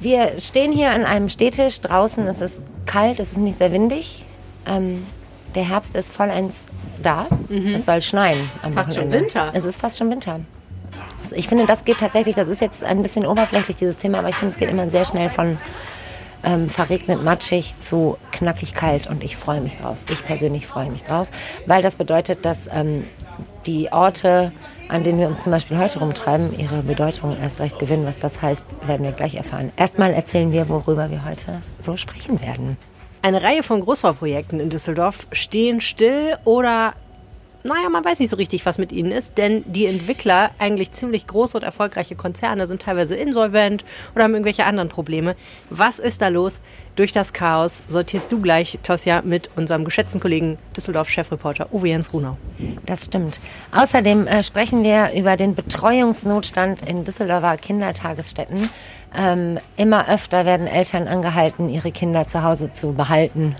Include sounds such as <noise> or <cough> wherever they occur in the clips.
Wir stehen hier an einem Stehtisch. Draußen ist es kalt, es ist nicht sehr windig. Ähm, der Herbst ist vollends da. Es soll schneien am Mhm. Fast schon Wochenende. Winter. Es ist fast schon Winter. Also Ich finde, das geht tatsächlich, das ist jetzt ein bisschen oberflächlich, dieses Thema, aber ich finde, es geht immer sehr schnell von ähm, verregnet, matschig zu knackig kalt und ich freue mich drauf. Ich persönlich freue mich drauf, weil das bedeutet, dass ähm, die Orte, an denen wir uns zum Beispiel heute rumtreiben, ihre Bedeutung erst recht gewinnen. Was das heißt, werden wir gleich erfahren. Erstmal erzählen wir, worüber wir heute so sprechen werden. Eine Reihe von Großbauprojekten in Düsseldorf stehen still oder, naja, man weiß nicht so richtig, was mit ihnen ist, denn die Entwickler, eigentlich ziemlich große und erfolgreiche Konzerne, sind teilweise insolvent oder haben irgendwelche anderen Probleme. Was ist da los? Durch das Chaos sortierst du gleich, Tosja, mit unserem geschätzten Kollegen Düsseldorf-Chefreporter Uwe Jens Runau. Das stimmt. Außerdem äh, sprechen wir über den Betreuungsnotstand in Düsseldorfer Kindertagesstätten. Ähm, immer öfter werden Eltern angehalten, ihre Kinder zu Hause zu behalten,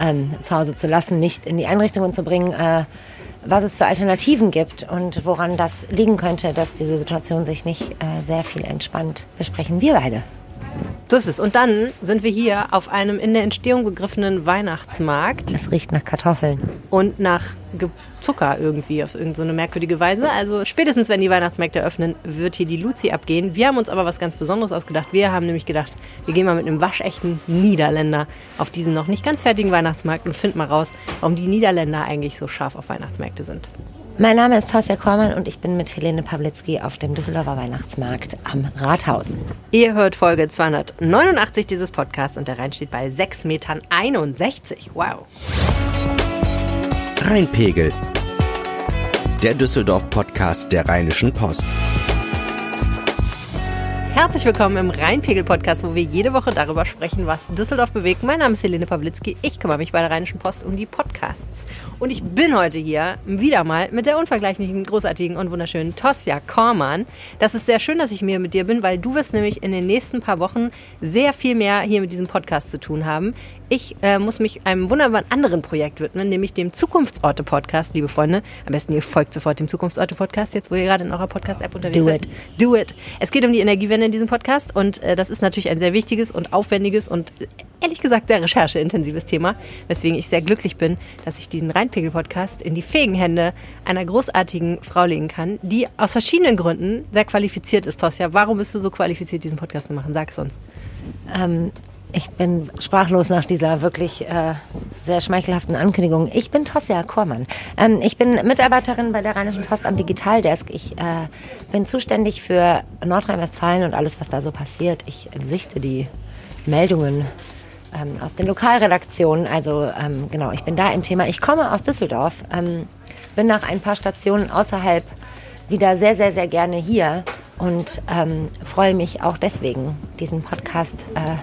ähm, zu Hause zu lassen, nicht in die Einrichtungen zu bringen. Äh, was es für Alternativen gibt und woran das liegen könnte, dass diese Situation sich nicht äh, sehr viel entspannt, besprechen wir beide. So ist es. Und dann sind wir hier auf einem in der Entstehung begriffenen Weihnachtsmarkt Es riecht nach Kartoffeln. und nach Ge- Zucker irgendwie auf irgendeine so eine merkwürdige Weise. Also spätestens, wenn die Weihnachtsmärkte öffnen, wird hier die Luzi abgehen. Wir haben uns aber was ganz Besonderes ausgedacht. Wir haben nämlich gedacht, wir gehen mal mit einem waschechten Niederländer auf diesen noch nicht ganz fertigen Weihnachtsmarkt und finden mal raus, warum die Niederländer eigentlich so scharf auf Weihnachtsmärkte sind. Mein Name ist Tosja Kormann und ich bin mit Helene Pawlitzki auf dem Düsseldorfer Weihnachtsmarkt am Rathaus. Ihr hört Folge 289 dieses Podcasts und der Rhein steht bei 6,61 Metern. Wow. Rheinpegel. Der Düsseldorf-Podcast der Rheinischen Post. Herzlich willkommen im Rheinpegel-Podcast, wo wir jede Woche darüber sprechen, was Düsseldorf bewegt. Mein Name ist Helene Pawlitzki. Ich kümmere mich bei der Rheinischen Post um die Podcasts. Und ich bin heute hier wieder mal mit der unvergleichlichen, großartigen und wunderschönen Tosja Kormann. Das ist sehr schön, dass ich mir mit dir bin, weil du wirst nämlich in den nächsten paar Wochen sehr viel mehr hier mit diesem Podcast zu tun haben. Ich äh, muss mich einem wunderbaren anderen Projekt widmen, nämlich dem Zukunftsorte-Podcast, liebe Freunde. Am besten ihr folgt sofort dem Zukunftsorte-Podcast, jetzt wo ihr gerade in eurer Podcast-App unterwegs Do seid. it. Do it. Es geht um die Energiewende in diesem Podcast und äh, das ist natürlich ein sehr wichtiges und aufwendiges und ehrlich gesagt sehr rechercheintensives Thema, weswegen ich sehr glücklich bin, dass ich diesen Rheinpegel-Podcast in die fähigen Hände einer großartigen Frau legen kann, die aus verschiedenen Gründen sehr qualifiziert ist, Tosja. Warum bist du so qualifiziert, diesen Podcast zu machen? Sag es uns. Ähm, ich bin sprachlos nach dieser wirklich äh, sehr schmeichelhaften Ankündigung. Ich bin Tosja Kormann. Ähm, ich bin Mitarbeiterin bei der Rheinischen Post am Digitaldesk. Ich äh, bin zuständig für Nordrhein-Westfalen und alles, was da so passiert. Ich sichte die Meldungen ähm, aus den Lokalredaktionen. Also ähm, genau, ich bin da im Thema. Ich komme aus Düsseldorf, ähm, bin nach ein paar Stationen außerhalb wieder sehr, sehr, sehr gerne hier und ähm, freue mich auch deswegen, diesen Podcast äh,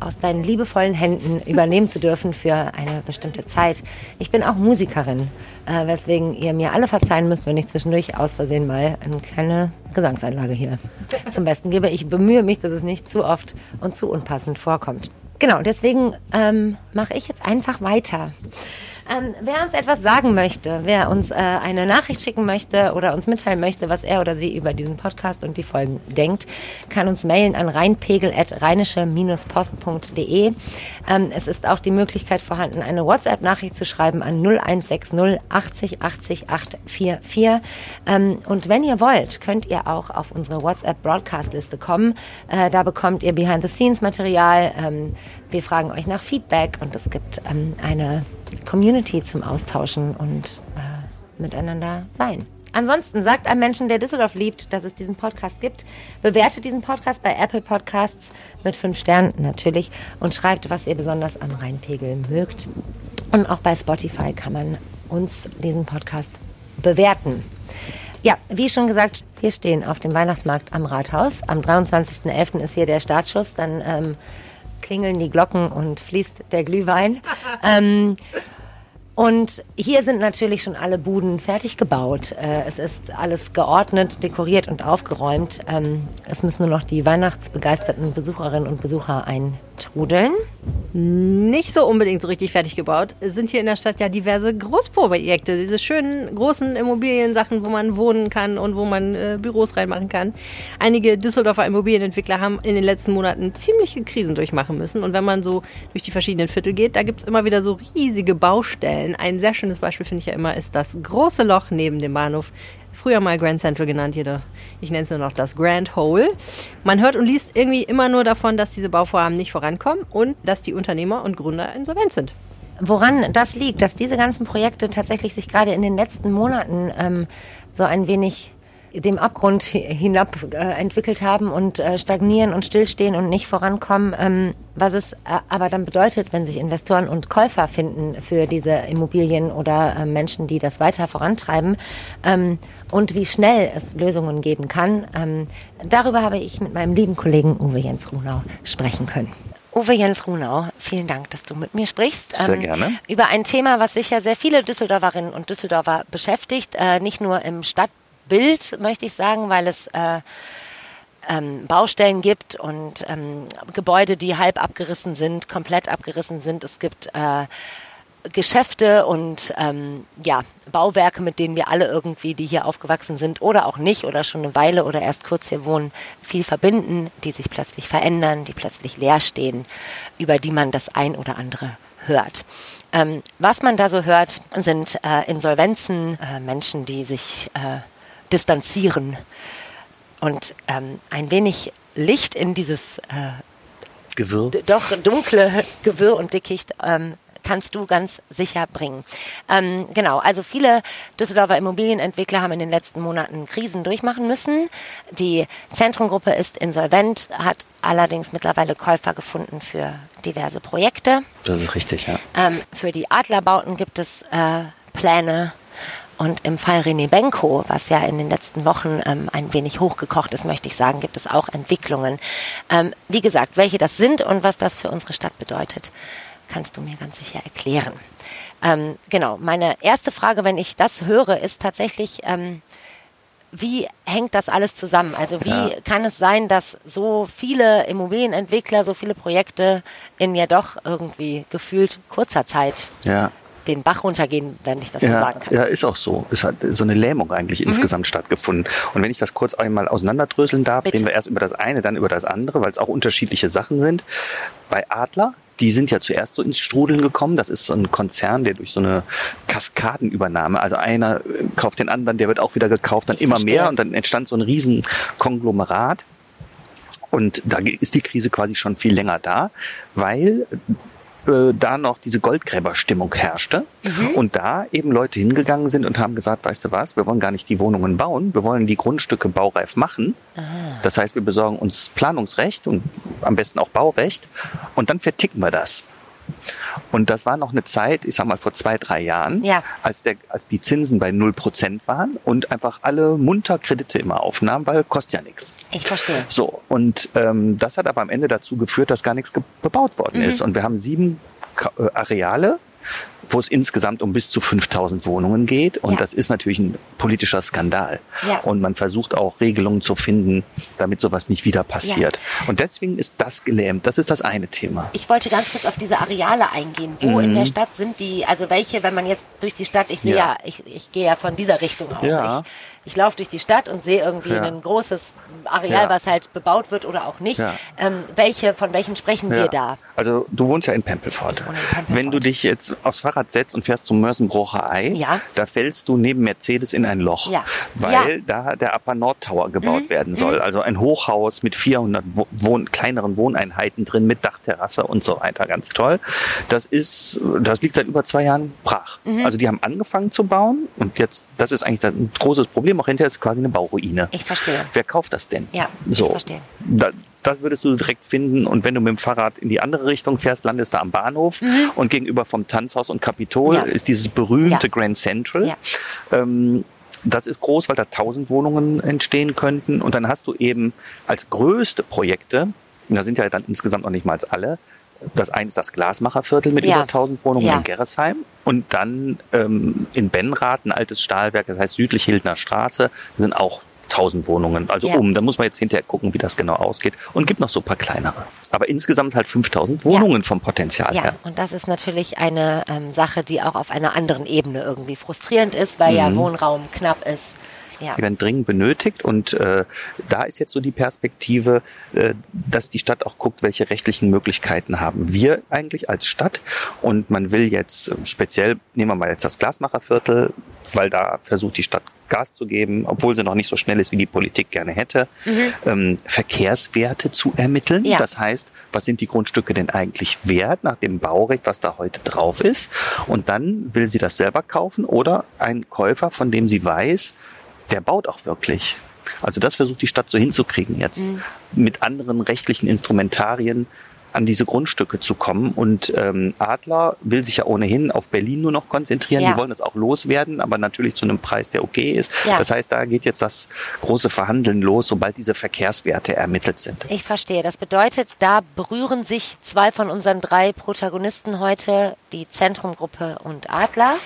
aus deinen liebevollen Händen übernehmen zu dürfen für eine bestimmte Zeit. Ich bin auch Musikerin, äh, weswegen ihr mir alle verzeihen müsst, wenn ich zwischendurch aus Versehen mal eine kleine Gesangseinlage hier <laughs> zum Besten gebe. Ich bemühe mich, dass es nicht zu oft und zu unpassend vorkommt. Genau, deswegen ähm, mache ich jetzt einfach weiter. Ähm, wer uns etwas sagen möchte, wer uns äh, eine Nachricht schicken möchte oder uns mitteilen möchte, was er oder sie über diesen Podcast und die Folgen denkt, kann uns mailen an rheinpegel.rheinische-post.de. Ähm, es ist auch die Möglichkeit vorhanden, eine WhatsApp-Nachricht zu schreiben an 0160 80 80 844. Ähm, und wenn ihr wollt, könnt ihr auch auf unsere WhatsApp-Broadcast-Liste kommen. Äh, da bekommt ihr Behind-the-Scenes-Material. Ähm, wir fragen euch nach Feedback und es gibt ähm, eine Community zum Austauschen und äh, miteinander sein. Ansonsten sagt einem Menschen, der Düsseldorf liebt, dass es diesen Podcast gibt. Bewertet diesen Podcast bei Apple Podcasts mit fünf Sternen natürlich und schreibt, was ihr besonders am Rheinpegel mögt. Und auch bei Spotify kann man uns diesen Podcast bewerten. Ja, wie schon gesagt, wir stehen auf dem Weihnachtsmarkt am Rathaus. Am 23.11. ist hier der Startschuss. Dann ähm, klingeln die Glocken und fließt der Glühwein. <laughs> ähm, und hier sind natürlich schon alle Buden fertig gebaut. Äh, es ist alles geordnet, dekoriert und aufgeräumt. Ähm, es müssen nur noch die weihnachtsbegeisterten Besucherinnen und Besucher eintrudeln. nicht so unbedingt so richtig fertig gebaut, sind hier in der Stadt ja diverse Großprojekte, diese schönen großen Immobiliensachen, wo man wohnen kann und wo man äh, Büros reinmachen kann. Einige Düsseldorfer Immobilienentwickler haben in den letzten Monaten ziemliche Krisen durchmachen müssen. Und wenn man so durch die verschiedenen Viertel geht, da gibt es immer wieder so riesige Baustellen. Ein sehr schönes Beispiel finde ich ja immer ist das große Loch neben dem Bahnhof früher mal Grand Central genannt, jedoch ich nenne es nur noch das Grand Hole. Man hört und liest irgendwie immer nur davon, dass diese Bauvorhaben nicht vorankommen und dass die Unternehmer und Gründer insolvent sind. Woran das liegt, dass diese ganzen Projekte tatsächlich sich gerade in den letzten Monaten ähm, so ein wenig dem Abgrund hinab äh, entwickelt haben und äh, stagnieren und stillstehen und nicht vorankommen. Ähm, was es äh, aber dann bedeutet, wenn sich Investoren und Käufer finden für diese Immobilien oder Menschen, die das weiter vorantreiben ähm, und wie schnell es Lösungen geben kann. Ähm, darüber habe ich mit meinem lieben Kollegen Uwe Jens Runau sprechen können. Uwe Jens Runau, vielen Dank, dass du mit mir sprichst. Sehr ähm, gerne. Über ein Thema, was sicher sehr viele Düsseldorferinnen und Düsseldorfer beschäftigt, äh, nicht nur im Stadt Bild, möchte ich sagen, weil es äh, ähm, Baustellen gibt und ähm, Gebäude, die halb abgerissen sind, komplett abgerissen sind. Es gibt äh, Geschäfte und ähm, ja, Bauwerke, mit denen wir alle irgendwie, die hier aufgewachsen sind oder auch nicht oder schon eine Weile oder erst kurz hier wohnen, viel verbinden, die sich plötzlich verändern, die plötzlich leer stehen, über die man das ein oder andere hört. Ähm, was man da so hört, sind äh, Insolvenzen, äh, Menschen, die sich äh, distanzieren und ähm, ein wenig Licht in dieses äh, Gewirr. doch dunkle <laughs> Gewirr und Dickicht ähm, kannst du ganz sicher bringen. Ähm, genau, also viele Düsseldorfer Immobilienentwickler haben in den letzten Monaten Krisen durchmachen müssen. Die Zentrumgruppe ist insolvent, hat allerdings mittlerweile Käufer gefunden für diverse Projekte. Das ist richtig, ja. Ähm, für die Adlerbauten gibt es äh, Pläne und im Fall René Benko, was ja in den letzten Wochen ähm, ein wenig hochgekocht ist, möchte ich sagen, gibt es auch Entwicklungen. Ähm, wie gesagt, welche das sind und was das für unsere Stadt bedeutet, kannst du mir ganz sicher erklären. Ähm, genau, meine erste Frage, wenn ich das höre, ist tatsächlich, ähm, wie hängt das alles zusammen? Also wie ja. kann es sein, dass so viele Immobilienentwickler, so viele Projekte in ja doch irgendwie gefühlt kurzer Zeit ja den Bach runtergehen, wenn ich das ja, so sagen kann. Ja, ist auch so. Es hat so eine Lähmung eigentlich mhm. insgesamt stattgefunden. Und wenn ich das kurz einmal auseinanderdröseln darf, Bitte. reden wir erst über das eine, dann über das andere, weil es auch unterschiedliche Sachen sind. Bei Adler die sind ja zuerst so ins Strudeln gekommen. Das ist so ein Konzern, der durch so eine Kaskadenübernahme, also einer äh, kauft den anderen, der wird auch wieder gekauft, dann ich immer verstehe. mehr und dann entstand so ein riesen Konglomerat. Und da ist die Krise quasi schon viel länger da, weil äh, da noch diese Goldgräberstimmung herrschte mhm. und da eben Leute hingegangen sind und haben gesagt, weißt du was, wir wollen gar nicht die Wohnungen bauen, wir wollen die Grundstücke baureif machen. Ah. Das heißt, wir besorgen uns Planungsrecht und am besten auch Baurecht und dann verticken wir das. Und das war noch eine Zeit, ich sag mal vor zwei, drei Jahren, ja. als, der, als die Zinsen bei 0% waren und einfach alle munter Kredite immer aufnahmen, weil kostet ja nichts. Ich verstehe. So, und ähm, das hat aber am Ende dazu geführt, dass gar nichts gebaut worden mhm. ist. Und wir haben sieben äh, Areale, wo es insgesamt um bis zu 5000 Wohnungen geht. Und ja. das ist natürlich ein politischer Skandal. Ja. Und man versucht auch Regelungen zu finden, damit sowas nicht wieder passiert. Ja. Und deswegen ist das gelähmt. Das ist das eine Thema. Ich wollte ganz kurz auf diese Areale eingehen. Wo mhm. in der Stadt sind die, also welche, wenn man jetzt durch die Stadt, ich sehe ja, ich, ich gehe ja von dieser Richtung aus. Ja. Ich, ich laufe durch die Stadt und sehe irgendwie ja. ein großes Areal, ja. was halt bebaut wird oder auch nicht. Ja. Ähm, welche, von welchen sprechen wir da? Also du wohnst ja in Pempelfort. Wenn du dich jetzt aufs Fahrrad setzt und fährst zum Mörsenbrocher Ei, da fällst du neben Mercedes in ein Loch, weil da der Upper Nord Tower gebaut mhm. werden soll. Mhm. Also ein Hochhaus mit 400 Wohn kleineren Wohneinheiten drin, mit Dachterrasse und so weiter. Ganz toll. Das ist, das liegt seit über zwei Jahren brach. Mhm. Also die haben angefangen zu bauen und jetzt, das ist eigentlich ein großes Problem Museum auch hinterher ist quasi eine Bauruine. Ich verstehe. Wer kauft das denn? Ja, so. ich verstehe. Da, das würdest du direkt finden. Und wenn du mit dem Fahrrad in die andere Richtung fährst, landest du am Bahnhof. Mhm. Und gegenüber vom Tanzhaus und Kapitol ja. ist dieses berühmte ja. Grand Central. Ja. Ähm, das ist groß, weil da tausend Wohnungen entstehen könnten. Und dann hast du eben als größte Projekte, da sind ja dann insgesamt noch nicht mal alle, das eine ist das Glasmacherviertel mit ja. über 1000 Wohnungen ja. in Gerresheim und dann ähm, in Benrath ein altes Stahlwerk, das heißt südlich Hildner Straße, sind auch 1000 Wohnungen, also Ja. um. Da muss man jetzt hinterher gucken, wie das genau ausgeht. Und gibt noch so ein paar kleinere. Aber insgesamt halt 5000 Wohnungen vom Potenzial Ja, her. und das ist natürlich eine ähm, Sache, die auch auf einer anderen Ebene irgendwie frustrierend ist, weil Mhm. ja Wohnraum knapp ist. Ja. Die werden dringend benötigt und äh, da ist jetzt so die Perspektive, äh, dass die Stadt auch guckt, welche rechtlichen Möglichkeiten haben wir eigentlich als Stadt und man will jetzt äh, speziell, nehmen wir mal jetzt das Glasmacherviertel, weil da versucht die Stadt Gas zu geben, obwohl sie noch nicht so schnell ist, wie die Politik gerne hätte, ähm, Verkehrswerte zu ermitteln. Ja. Das heißt, was sind die Grundstücke denn eigentlich wert nach dem Baurecht, was da heute drauf ist? Und dann will sie das selber kaufen oder ein Käufer, von dem sie weiß, der baut auch wirklich. Also das versucht die Stadt so hinzukriegen jetzt, Mhm. mit anderen rechtlichen Instrumentarien an diese Grundstücke zu kommen. Und ähm, Adler will sich ja ohnehin auf Berlin nur noch konzentrieren. Ja. Die wollen das auch loswerden, aber natürlich zu einem Preis, der okay ist. Ja. Das heißt, da geht jetzt das große Verhandeln los, sobald diese Verkehrswerte ermittelt sind. Ich verstehe. Das bedeutet, da berühren sich zwei von unseren drei Protagonisten heute, die Zentrumgruppe und Adler.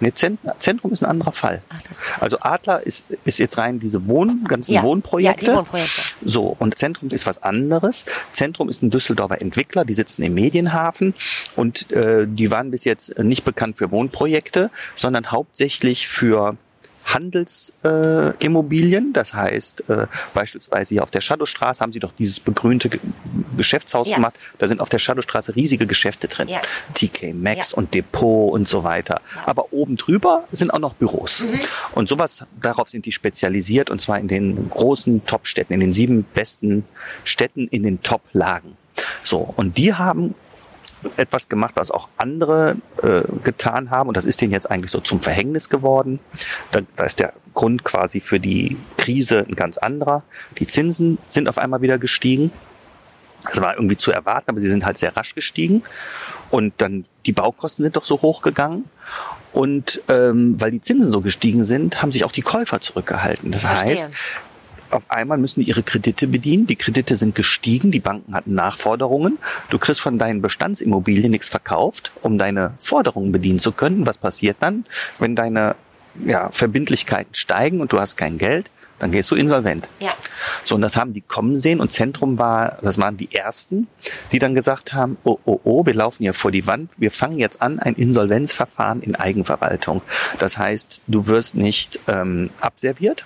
Nee, Zent- Zentrum ist ein anderer Fall. Ach, also Adler ist, ist jetzt rein diese Wohn, ganzen Ja, Wohnprojekte. ja, die Wohnprojekte. So, und Zentrum ist was anderes. Zentrum ist ein Düsseldorfer Entwickler, die sitzen im Medienhafen und äh, die waren bis jetzt nicht bekannt für Wohnprojekte, sondern hauptsächlich für Handelsimmobilien. Äh, das heißt, äh, beispielsweise hier auf der Shadowstraße haben sie doch dieses begrünte Ge Geschäftshaus Ja. gemacht. Da sind auf der Shadowstraße riesige Geschäfte drin. Ja. TK Maxx Ja. und Depot und so weiter. Aber oben drüber sind auch noch Büros. Mhm. Und sowas, darauf sind die spezialisiert und zwar in den großen Top-Städten, in den sieben besten Städten, in den Top-Lagen. So, und die haben etwas gemacht, was auch andere äh, getan haben. Und das ist denen jetzt eigentlich so zum Verhängnis geworden. Da, da ist der Grund quasi für die Krise ein ganz anderer. Die Zinsen sind auf einmal wieder gestiegen. Das war irgendwie zu erwarten, aber sie sind halt sehr rasch gestiegen. Und dann die Baukosten sind doch so hoch gegangen. Und ähm, weil die Zinsen so gestiegen sind, haben sich auch die Käufer zurückgehalten. Das Verstehe. heißt, auf einmal müssen die ihre Kredite bedienen. Die Kredite sind gestiegen, die Banken hatten Nachforderungen. Du kriegst von deinen Bestandsimmobilien nichts verkauft, um deine Forderungen bedienen zu können. Was passiert dann, wenn deine ja, Verbindlichkeiten steigen und du hast kein Geld? Dann gehst du insolvent. Ja. So, und das haben die kommen sehen und Zentrum war, das waren die ersten, die dann gesagt haben, oh, oh, oh, wir laufen hier vor die Wand, wir fangen jetzt an, ein Insolvenzverfahren in Eigenverwaltung. Das heißt, du wirst nicht ähm, abserviert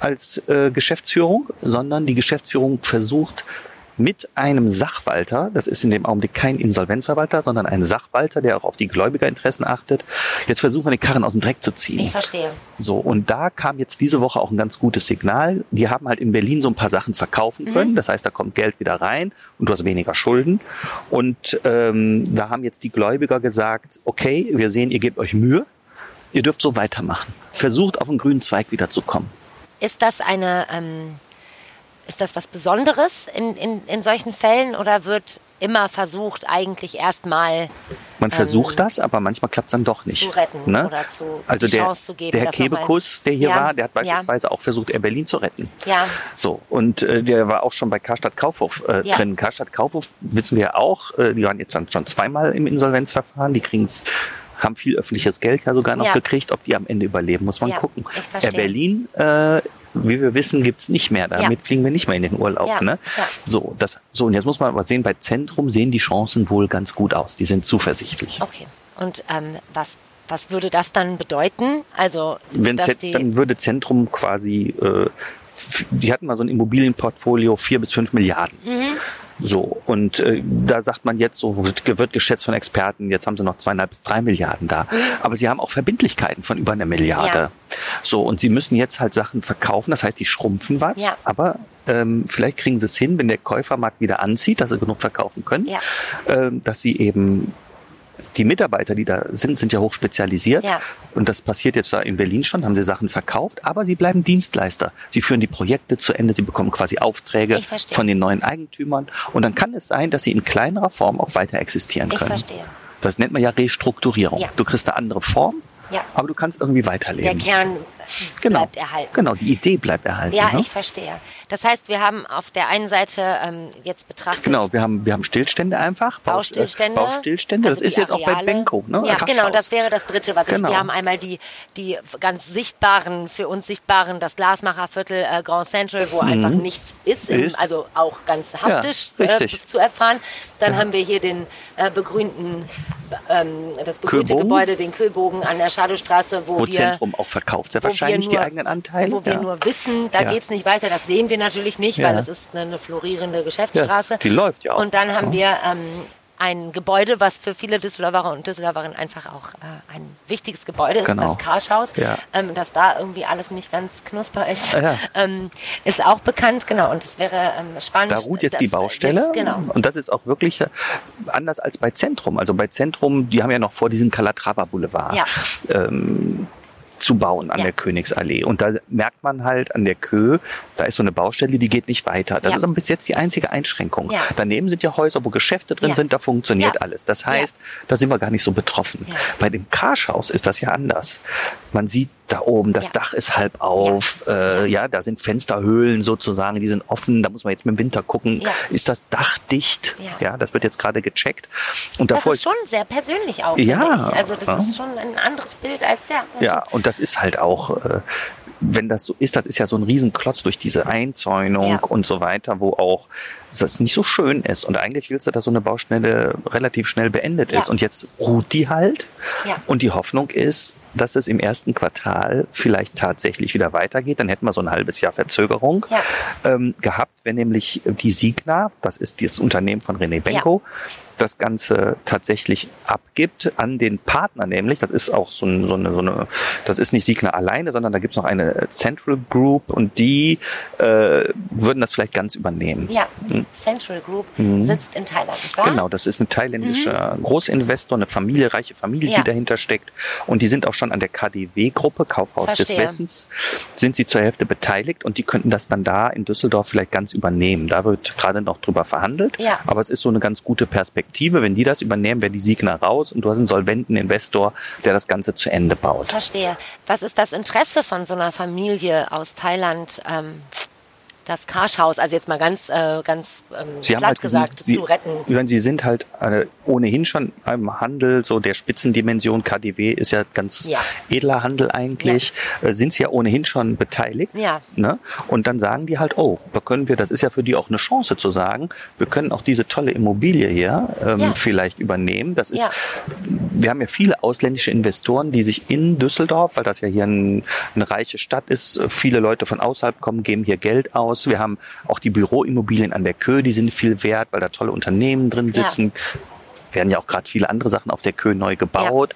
als äh, Geschäftsführung, sondern die Geschäftsführung versucht, mit einem Sachwalter, das ist in dem Augenblick kein Insolvenzverwalter, sondern ein Sachwalter, der auch auf die Gläubigerinteressen achtet. Jetzt versuchen wir den Karren aus dem Dreck zu ziehen. Ich verstehe. So, und da kam jetzt diese Woche auch ein ganz gutes Signal. Die haben halt in Berlin so ein paar Sachen verkaufen können. Das heißt, da kommt Geld wieder rein und du hast weniger Schulden. Und ähm, da haben jetzt die Gläubiger gesagt, okay, wir sehen, ihr gebt euch Mühe, ihr dürft so weitermachen. Versucht auf den grünen Zweig wieder zu kommen. Ist das eine, ähm, ist das was Besonderes in, in, in solchen Fällen oder wird immer versucht, eigentlich erstmal Man versucht das, aber manchmal klappt es dann doch nicht. Ähm, zu retten ne? oder zu also der, Chance zu geben, Der Herr Kebekus, der hier Ja, war, der hat ja. beispielsweise auch versucht, Air Berlin zu retten. Ja. So, und äh, der war auch schon bei Karstadt Kaufhof äh, Ja. drin. Karstadt Kaufhof wissen wir ja auch, äh, die waren jetzt dann schon zweimal im Insolvenzverfahren, die kriegen haben viel öffentliches Geld ja sogar noch Ja. gekriegt. Ob die am Ende überleben, muss man Ja, gucken. Air Berlin, äh, wie wir wissen, gibt's nicht mehr. Damit Ja. fliegen wir nicht mehr in den Urlaub. Ja, Ne? ja. So, das, so, und jetzt muss man aber sehen, bei Zentrum sehen die Chancen wohl ganz gut aus. Die sind zuversichtlich. Okay. Und ähm, was, was würde das dann bedeuten? Also, Wenn dass Z, dann würde Zentrum quasi, äh, die hatten mal so ein Immobilienportfolio, vier bis fünf Milliarden. Mhm. So, und äh, da sagt man jetzt so, wird, wird geschätzt von Experten, jetzt haben sie noch zweieinhalb bis drei Milliarden da. Aber sie haben auch Verbindlichkeiten von über einer Milliarde. Ja. So, und sie müssen jetzt halt Sachen verkaufen, das heißt, die schrumpfen was, Ja. aber ähm, vielleicht kriegen sie es hin, wenn der Käufermarkt wieder anzieht, dass sie genug verkaufen können, Ja. ähm, dass sie eben die Mitarbeiter, die da sind, sind ja hoch spezialisiert. Ja. Und das passiert jetzt da in Berlin schon, haben sie Sachen verkauft, aber sie bleiben Dienstleister. Sie führen die Projekte zu Ende, sie bekommen quasi Aufträge Ich von den neuen Eigentümern. Und dann kann es sein, dass sie in kleinerer Form auch weiter existieren ich können. verstehe. Das nennt man ja Restrukturierung. Ja. Du kriegst eine andere Form, Ja. aber du kannst irgendwie Der weiterleben. Kern genau. bleibt erhalten. Genau, die Idee bleibt erhalten. Ja, ne? ich verstehe. Das heißt, wir haben auf der einen Seite ähm, jetzt betrachtet. Genau, wir haben, wir haben Stillstände einfach. Baust- Baustillstände. Baustillstände. Also das ist jetzt auch bei Areale. Benko. Ne? Ja, genau, das wäre das dritte, was Genau. ich. Wir haben einmal die, die ganz sichtbaren, für uns sichtbaren, das Glasmacherviertel äh, Grand Central, wo einfach nichts ist, im, Mhm. Ist. also auch ganz haptisch Ja, äh, zu erfahren. Dann haben wir hier den äh, begrünten, ähm, das begrünte Köbogen. Gebäude, den Köbogen an der Schadowstraße, wo, Wo wir Zentrum auch verkauft. Sehr wo wahrscheinlich die nur- eigenen Anteile. Wo wir ja. nur wissen, da Ja. geht's nicht weiter. Das sehen wir natürlich nicht, weil es ist eine florierende Geschäftsstraße. Die läuft ja auch. Und dann haben wir ähm, ein Gebäude, was für viele Düsseldorfer und Düsseldorferinnen einfach auch äh, ein wichtiges Gebäude ist, Genau. das Karschhaus. Ja. Ähm, dass da irgendwie alles nicht ganz knusper ist, ja. ähm, ist auch bekannt. Genau, und es wäre ähm, spannend. Da ruht jetzt die Baustelle. Jetzt, genau. Und das ist auch wirklich äh, anders als bei Zentrum. Also bei Zentrum, die haben ja noch vor, diesen Calatrava Boulevard Ja. Zu bauen an Ja. der Königsallee. Und da merkt man halt an der Kö, da ist so eine Baustelle, die geht nicht weiter. Das Ja. ist aber bis jetzt die einzige Einschränkung. Ja. Daneben sind ja Häuser, wo Geschäfte drin sind, da funktioniert alles. Das heißt, da sind wir gar nicht so betroffen. Bei dem Karschhaus ist das ja anders. Man sieht da oben, das Ja. Dach ist halb auf, Ja. Äh, ja, da sind Fensterhöhlen sozusagen, die sind offen, da muss man jetzt mit dem Winter gucken, Ja. ist das Dach dicht? Ja. das wird jetzt gerade gecheckt. Und Das davor ist schon sehr persönlich auch, Ja. Also das ist schon ein anderes Bild als ja. Ja, stimmt. und das ist halt auch, äh, wenn das so ist, das ist ja so ein Riesenklotz durch diese Einzäunung und so weiter, wo auch das nicht so schön ist. Und eigentlich willst du, dass so eine Baustelle relativ schnell beendet Ja. ist. Und jetzt ruht die halt. Ja. Und die Hoffnung ist, dass es im ersten Quartal vielleicht tatsächlich wieder weitergeht. Dann hätten wir so ein halbes Jahr Verzögerung Ja. ähm, gehabt, wenn nämlich die Signa, das ist das Unternehmen von René Benko, das Ganze tatsächlich abgibt an den Partner nämlich. Das ist auch so, ein, so, eine, so eine, das ist nicht Signa alleine, sondern da gibt es noch eine Central Group und die äh, würden das vielleicht ganz übernehmen. Ja, die Central Group sitzt in Thailand, nicht wahr? Mhm. Genau, das ist ein thailändischer Großinvestor, eine Familie, Mhm. Ja. die dahinter steckt. Und die sind auch schon an der KDW-Gruppe, Kaufhaus des Verstehe. Westens, sind sie zur Hälfte beteiligt und die könnten das dann da in Düsseldorf vielleicht ganz übernehmen. Da wird gerade noch drüber verhandelt. Ja. Aber es ist so eine ganz gute Perspektive. Wenn die das übernehmen, wäre die Signa raus und du hast einen solventen Investor, der das Ganze zu Ende baut. Verstehe. Was ist das Interesse von so einer Familie aus Thailand, ähm, das Karschhaus, also jetzt mal ganz, äh, ganz ähm, Sie platt halt gesagt, sie, zu retten? Sie sind halt äh, ohnehin schon im Handel, so der Spitzendimension KDW ist ja ganz Ja. edler Handel eigentlich, äh, sind sie ja ohnehin schon beteiligt. Ja. Ne? Und dann sagen die halt, oh, da können wir, das ist ja für die auch eine Chance zu sagen, wir können auch diese tolle Immobilie hier ähm, Ja. vielleicht übernehmen. Das ist, Ja. wir haben ja viele ausländische Investoren, die sich in Düsseldorf, weil das ja hier ein, eine reiche Stadt ist, äh, viele Leute von außerhalb kommen, geben hier Geld aus. Wir haben auch die Büroimmobilien an der Kö, die sind viel wert, weil da tolle Unternehmen drin Ja. sitzen. Werden ja auch gerade viele andere Sachen auf der Kö neu gebaut.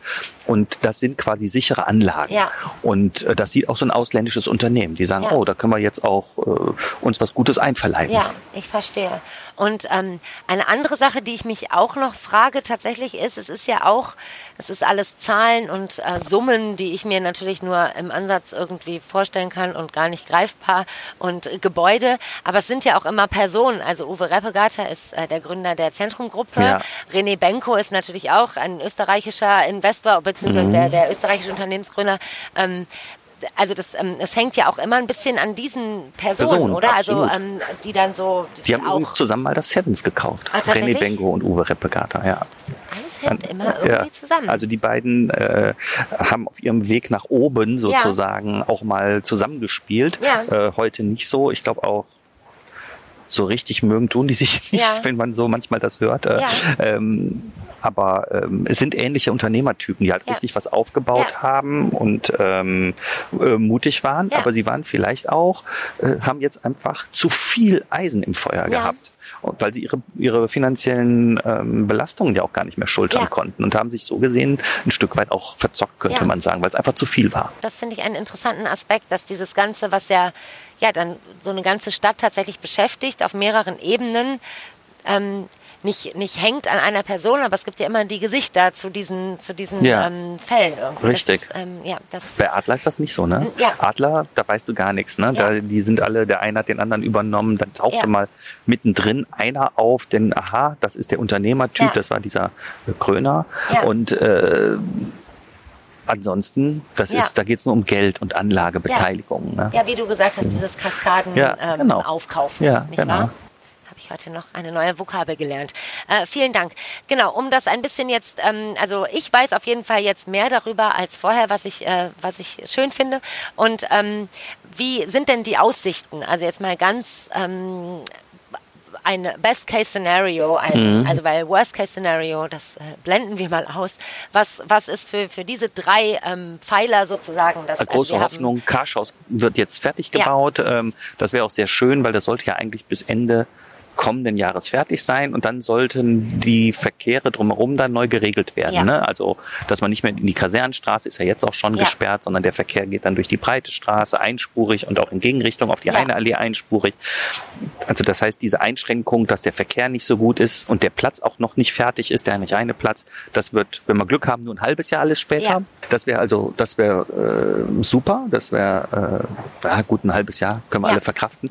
Und das sind quasi sichere Anlagen. Ja. Und äh, das sieht auch so ein ausländisches Unternehmen. Die sagen, Ja. oh, da können wir jetzt auch äh, uns was Gutes einverleiben. Ja, ich verstehe. Und ähm, eine andere Sache, die ich mich auch noch frage tatsächlich ist, es ist ja auch, es ist alles Zahlen und äh, Summen, die ich mir natürlich nur im Ansatz irgendwie vorstellen kann und gar nicht greifbar und äh, Gebäude, aber es sind ja auch immer Personen. Also Uwe Reppegater ist äh, der Gründer der Zentrumgruppe, Ja. René Benko ist natürlich auch ein österreichischer Investor beziehungsweise der, Mhm. der österreichische Unternehmensgründer. Ähm, also das, ähm, es hängt ja auch immer ein bisschen an diesen Personen, Personen, oder? Also absolut. ähm, die dann so Die haben auch übrigens zusammen mal das Sevens gekauft. Ah? René Bengo und Uwe Reppegata, ja. alles hängt immer irgendwie Ja. zusammen. Also die beiden äh, haben auf ihrem Weg nach oben sozusagen auch mal zusammengespielt. Ja. Äh, heute nicht so. Ich glaube auch so richtig mögen tun die sich <laughs> nicht, Ja. wenn man so manchmal das hört. Äh, Ja. ähm, aber ähm, es sind ähnliche Unternehmertypen, die halt Ja. richtig was aufgebaut Ja. haben und ähm, äh, mutig waren. Ja. Aber sie waren vielleicht auch, äh, haben jetzt einfach zu viel Eisen im Feuer gehabt. Und weil sie ihre, ihre finanziellen ähm, Belastungen ja auch gar nicht mehr schultern Ja. konnten und haben sich so gesehen ein Stück weit auch verzockt, könnte Ja. man sagen, weil es einfach zu viel war. das finde ich einen interessanten Aspekt, dass dieses Ganze, was ja, ja dann so eine ganze Stadt tatsächlich beschäftigt, auf mehreren Ebenen, ähm, nicht, nicht hängt an einer Person, aber es gibt ja immer die Gesichter zu diesen, zu diesen Ja. ähm, Fällen. Irgendwie. Richtig. Das ist, ähm, ja, das, Bei Adler ist das nicht so, ne? Ja. Adler, da weißt du gar nichts, ne? Da, Ja. die sind alle, der eine hat den anderen übernommen, dann tauchte Ja. mal mittendrin einer auf, denn aha, das ist der Unternehmertyp, Ja. das war dieser äh, Kröner. Ja. Und äh, ansonsten, das Ja. ist, da geht es nur um Geld und Anlagebeteiligung. Ne? Ja, wie du gesagt hast, dieses Kaskaden Ja, ähm, genau. aufkaufen, Ja, nicht genau. wahr? Ich heute noch eine neue Vokabel gelernt. Äh, vielen Dank. Genau, um das ein bisschen jetzt, ähm, also ich weiß auf jeden Fall jetzt mehr darüber als vorher, was ich, äh, was ich schön finde. Und ähm, wie sind denn die Aussichten? Also jetzt mal ganz ähm, ein Best-Case-Szenario, ein, Mhm. also weil Worst-Case-Szenario, das äh, blenden wir mal aus. Was, was ist für, für diese drei ähm, Pfeiler sozusagen? Das, Eine große haben- Hoffnung, Karschhaus wird jetzt fertig Ja. gebaut. Ähm, das wäre auch sehr schön, weil das sollte ja eigentlich bis Ende kommenden Jahres fertig sein und dann sollten die Verkehre drumherum dann neu geregelt werden. Ja. Ne? Also, dass man nicht mehr in die Kasernenstraße ist ja jetzt auch schon Ja. gesperrt, sondern der Verkehr geht dann durch die breite Straße einspurig und auch in Gegenrichtung auf die Ja. eine Allee einspurig. Also das heißt, diese Einschränkung, dass der Verkehr nicht so gut ist und der Platz auch noch nicht fertig ist, der nicht eine Platz, das wird, wenn wir Glück haben, nur ein halbes Jahr alles später. Ja. Das wäre also, das wäre äh, super. Das wäre äh, ja, gut ein halbes Jahr können wir alle verkraften.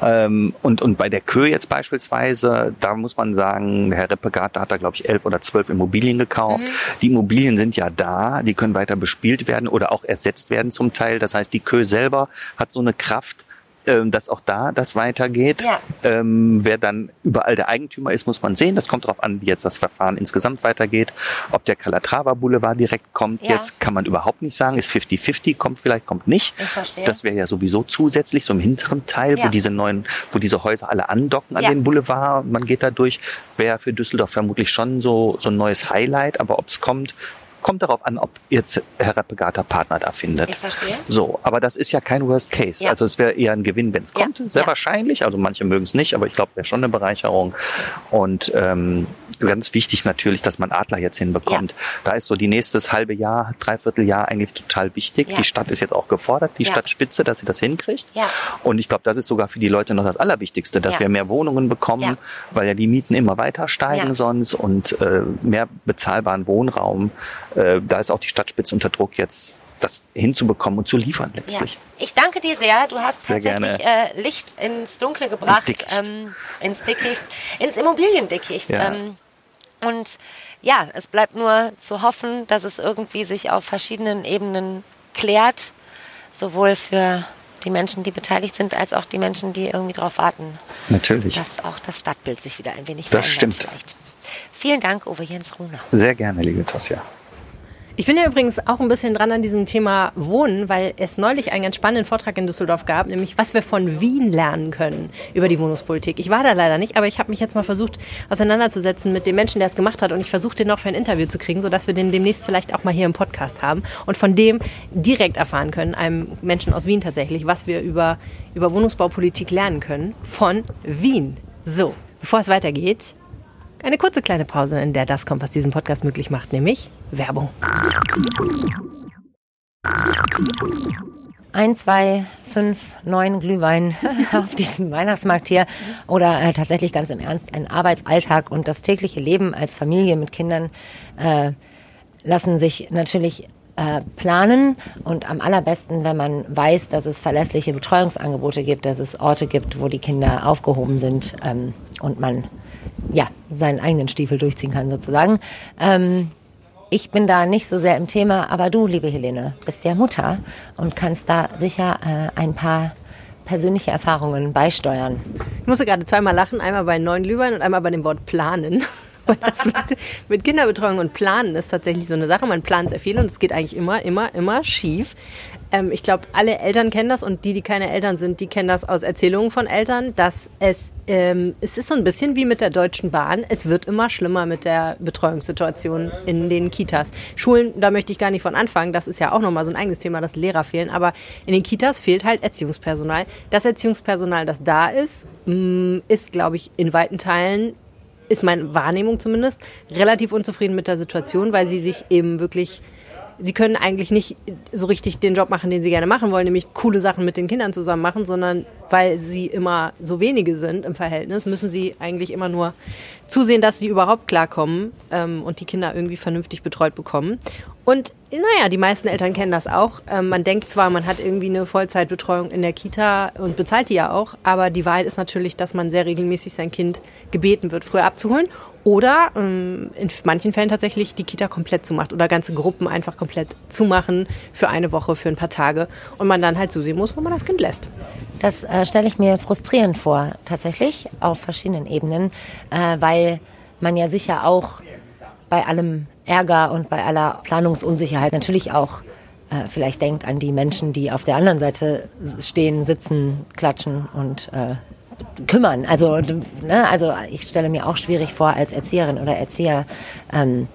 Ähm, und und bei der Kö jetzt beispielsweise, da muss man sagen, Herr Reppegat, da hat er glaube ich elf oder zwölf Immobilien gekauft. Mhm. Die Immobilien sind ja da, die können weiter bespielt werden oder auch ersetzt werden zum Teil. Das heißt, die Kö selber hat so eine Kraft ähm, dass auch da das weitergeht. Ja. Ähm, wer dann überall der Eigentümer ist, muss man sehen. Das kommt darauf an, wie jetzt das Verfahren insgesamt weitergeht. Ob der Calatrava Boulevard direkt kommt, Ja. jetzt kann man überhaupt nicht sagen. Ist 50-50, kommt vielleicht, kommt nicht. Ich verstehe. Das wäre ja sowieso zusätzlich, so im hinteren Teil, Ja. wo diese neuen, wo diese Häuser alle andocken an den Boulevard man geht da durch, wäre für Düsseldorf vermutlich schon so, so ein neues Highlight. Aber ob es kommt, kommt darauf an, ob jetzt Herr Reppegater Partner da findet. Ich verstehe. So, aber das ist ja kein Worst Case. Ja. Also es wäre eher ein Gewinn, wenn es Ja. kommt. Sehr Ja. wahrscheinlich. Also manche mögen es nicht, aber ich glaube, wäre schon eine Bereicherung. Und ähm, ganz wichtig natürlich, dass man Adler jetzt hinbekommt. Da ist so die nächstes halbe Jahr, dreiviertel Jahr eigentlich total wichtig. Die Stadt ist jetzt auch gefordert, die. Stadtspitze, dass sie das hinkriegt. Ja. Und ich glaube, das ist sogar für die Leute noch das Allerwichtigste, dass wir mehr Wohnungen bekommen, weil ja die Mieten immer weiter steigen sonst und äh, mehr bezahlbaren Wohnraum. Äh, da ist auch die Stadtspitze unter Druck jetzt das hinzubekommen und zu liefern Ja. letztlich. Ich danke dir sehr. Du hast Sehr tatsächlich äh, Licht ins Dunkle gebracht. Ins Dickicht. Ähm, ins Dickicht. Ins Immobiliendickicht. Ja. Ähm, und ja, es bleibt nur zu hoffen, dass es irgendwie sich auf verschiedenen Ebenen klärt. Sowohl für die Menschen, die beteiligt sind, als auch die Menschen, die irgendwie darauf warten, Natürlich. dass auch das Stadtbild sich wieder ein wenig Das verändert stimmt. vielleicht. Vielen Dank, Uwe Jens Runer. Sehr gerne, liebe Tosja. Ich bin ja übrigens auch ein bisschen dran an diesem Thema Wohnen, weil es neulich einen ganz spannenden Vortrag in Düsseldorf gab, nämlich was wir von Wien lernen können über die Wohnungspolitik. Ich war da leider nicht, aber ich habe mich jetzt mal versucht auseinanderzusetzen mit dem Menschen, der es gemacht hat und ich versuche den noch für ein Interview zu kriegen, sodass wir den demnächst vielleicht auch mal hier im Podcast haben und von dem direkt erfahren können, einem Menschen aus Wien tatsächlich, was wir über, über Wohnungsbaupolitik lernen können von Wien. So, bevor es weitergeht, eine kurze kleine Pause, in der das kommt, was diesen Podcast möglich macht, nämlich Werbung. ein, zwei, fünf, neun Glühwein <laughs> auf diesem Weihnachtsmarkt hier oder äh, tatsächlich ganz im Ernst ein Arbeitsalltag und das tägliche Leben als Familie mit Kindern äh, lassen sich natürlich äh, planen und am allerbesten, wenn man weiß, dass es verlässliche Betreuungsangebote gibt, dass es Orte gibt, wo die Kinder aufgehoben sind ähm, und man ja seinen eigenen Stiefel durchziehen kann sozusagen. Ähm, ich bin da nicht so sehr im Thema, aber du, liebe Helene, bist ja Mutter und kannst da sicher äh, ein paar persönliche Erfahrungen beisteuern. Ich musste gerade zweimal lachen, einmal bei neuen Glühwein und einmal bei dem Wort planen. <laughs> Mit, mit Kinderbetreuung und Planen ist tatsächlich so eine Sache. Man plant sehr viel und es geht eigentlich immer, immer, immer schief. Ähm, ich glaube, alle Eltern kennen das und die, die keine Eltern sind, die kennen das aus Erzählungen von Eltern, dass es, ähm, es ist so ein bisschen wie mit der Deutschen Bahn. Es wird immer schlimmer mit der Betreuungssituation in den Kitas. Schulen, da möchte ich gar nicht von anfangen. Das ist ja auch nochmal so ein eigenes Thema, dass Lehrer fehlen. Aber in den Kitas fehlt halt Erziehungspersonal. Das Erziehungspersonal, das da ist, mh, ist, glaube ich, in weiten Teilen ist meine Wahrnehmung zumindest, relativ unzufrieden mit der Situation, weil sie sich eben wirklich, sie können eigentlich nicht so richtig den Job machen, den sie gerne machen wollen, nämlich coole Sachen mit den Kindern zusammen machen, sondern weil sie immer so wenige sind im Verhältnis, müssen sie eigentlich immer nur zusehen, dass sie überhaupt klarkommen ähm, und die Kinder irgendwie vernünftig betreut bekommen. Und naja, die meisten Eltern kennen das auch. Ähm, man denkt zwar, man hat irgendwie eine Vollzeitbetreuung in der Kita und bezahlt die ja auch, aber die Wahrheit ist natürlich, dass man sehr regelmäßig sein Kind gebeten wird, früher abzuholen oder ähm, in manchen Fällen tatsächlich die Kita komplett zumacht oder ganze Gruppen einfach komplett zumachen für eine Woche, für ein paar Tage und man dann halt zusehen muss, wo man das Kind lässt. Das äh, stelle ich mir frustrierend vor, tatsächlich, auf verschiedenen Ebenen, äh, weil man ja sicher auch bei allem Ärger und bei aller Planungsunsicherheit natürlich auch äh, vielleicht denkt an die Menschen, die auf der anderen Seite stehen, sitzen, klatschen und äh, kümmern. Also, ne, also ich stelle mir auch schwierig vor, als Erzieherin oder Erzieher ähm,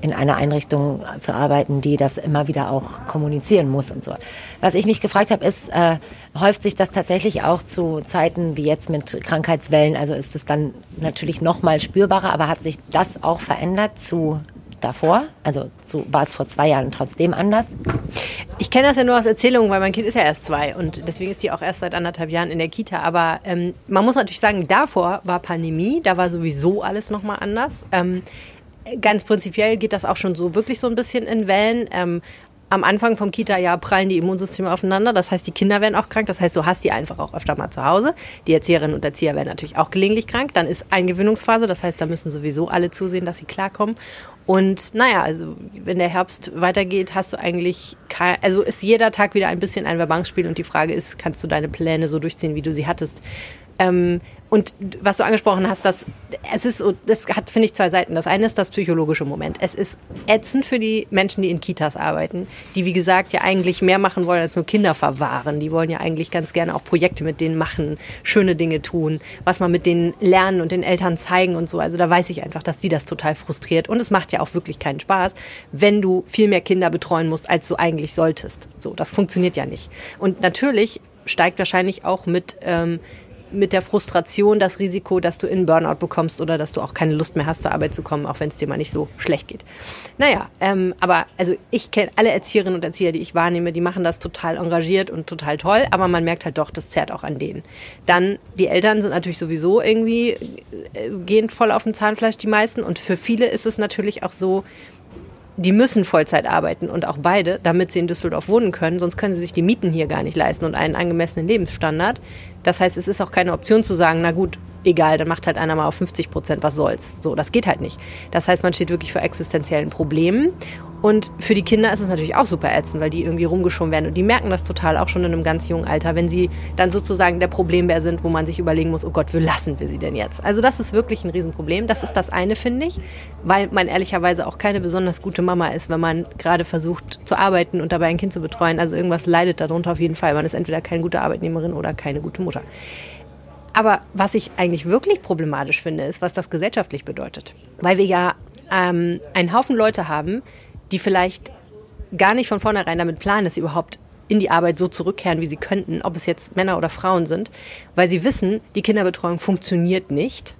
in einer Einrichtung zu arbeiten, die das immer wieder auch kommunizieren muss und so. Was ich mich gefragt habe, ist, äh, häuft sich das tatsächlich auch zu Zeiten wie jetzt mit Krankheitswellen? Also ist es dann natürlich noch mal spürbarer, aber hat sich das auch verändert zu davor? Also so war es vor zwei Jahren trotzdem anders? Ich kenne das ja nur aus Erzählungen, weil mein Kind ist ja erst zwei und deswegen ist die auch erst seit anderthalb Jahren in der Kita. Aber ähm, man muss natürlich sagen, davor war Pandemie, da war sowieso alles nochmal anders. Ähm, ganz prinzipiell geht das auch schon so wirklich so ein bisschen in Wellen. Ähm, am Anfang vom Kita-Jahr prallen die Immunsysteme aufeinander. Das heißt, die Kinder werden auch krank. Das heißt, du hast die einfach auch öfter mal zu Hause. Die Erzieherinnen und Erzieher werden natürlich auch gelegentlich krank. Dann ist Eingewöhnungsphase. Das heißt, da müssen sowieso alle zusehen, dass sie klarkommen. Und naja, also wenn der Herbst weitergeht, hast du eigentlich, kein, also ist jeder Tag wieder ein bisschen ein Verbanksspiel und die Frage ist, kannst du deine Pläne so durchziehen, wie du sie hattest? Ähm, und was du angesprochen hast, dass es ist, das hat, finde ich, zwei Seiten. Das eine ist das psychologische Moment. Es ist ätzend für die Menschen, die in Kitas arbeiten, die, wie gesagt, ja eigentlich mehr machen wollen als nur Kinder verwahren. Die wollen ja eigentlich ganz gerne auch Projekte mit denen machen, schöne Dinge tun, was man mit denen lernen und den Eltern zeigen und so. Also da weiß ich einfach, dass die das total frustriert. Und es macht ja auch wirklich keinen Spaß, wenn du viel mehr Kinder betreuen musst, als du eigentlich solltest. So, das funktioniert ja nicht. Und natürlich steigt wahrscheinlich auch mit ähm, mit der Frustration das Risiko, dass du in Burnout bekommst oder dass du auch keine Lust mehr hast, zur Arbeit zu kommen, auch wenn es dir mal nicht so schlecht geht. Naja, ähm, aber also ich kenne alle Erzieherinnen und Erzieher, die ich wahrnehme, die machen das total engagiert und total toll, aber man merkt halt doch, das zerrt auch an denen. Dann, die Eltern sind natürlich sowieso irgendwie, äh, gehen voll auf dem Zahnfleisch, die meisten. Und für viele ist es natürlich auch so, die müssen Vollzeit arbeiten und auch beide, damit sie in Düsseldorf wohnen können. Sonst können sie sich die Mieten hier gar nicht leisten und einen angemessenen Lebensstandard. Das heißt, es ist auch keine Option zu sagen, na gut, egal, dann macht halt einer mal auf 50 Prozent, was soll's. So, das geht halt nicht. Das heißt, man steht wirklich vor existenziellen Problemen und für die Kinder ist es natürlich auch super ätzend, weil die irgendwie rumgeschoben werden. Und die merken das total auch schon in einem ganz jungen Alter, wenn sie dann sozusagen der Problembär sind, wo man sich überlegen muss, oh Gott, wie lassen wir sie denn jetzt? Also das ist wirklich ein Riesenproblem. Das ist das eine, finde ich, weil man ehrlicherweise auch keine besonders gute Mama ist, wenn man gerade versucht zu arbeiten und dabei ein Kind zu betreuen. Also irgendwas leidet darunter auf jeden Fall. Man ist entweder keine gute Arbeitnehmerin oder keine gute Mutter. Aber was ich eigentlich wirklich problematisch finde, ist, was das gesellschaftlich bedeutet. Weil wir ja ähm, einen Haufen Leute haben, die vielleicht gar nicht von vornherein damit planen, dass sie überhaupt in die Arbeit so zurückkehren, wie sie könnten, ob es jetzt Männer oder Frauen sind, weil sie wissen, die Kinderbetreuung funktioniert nicht.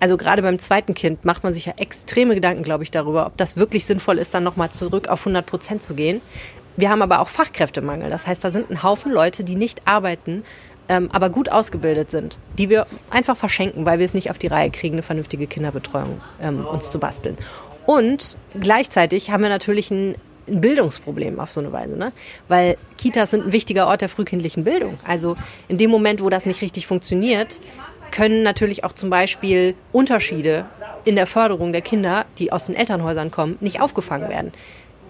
Also gerade beim zweiten Kind macht man sich ja extreme Gedanken, glaube ich, darüber, ob das wirklich sinnvoll ist, dann nochmal zurück auf 100 Prozent zu gehen. Wir haben aber auch Fachkräftemangel. Das heißt, da sind ein Haufen Leute, die nicht arbeiten, ähm, aber gut ausgebildet sind, die wir einfach verschenken, weil wir es nicht auf die Reihe kriegen, eine vernünftige Kinderbetreuung ähm, uns zu basteln. Und gleichzeitig haben wir natürlich ein, ein Bildungsproblem auf so eine Weise, ne? Weil Kitas sind ein wichtiger Ort der frühkindlichen Bildung. Also in dem Moment, wo das nicht richtig funktioniert, können natürlich auch zum Beispiel Unterschiede in der Förderung der Kinder, die aus den Elternhäusern kommen, nicht aufgefangen werden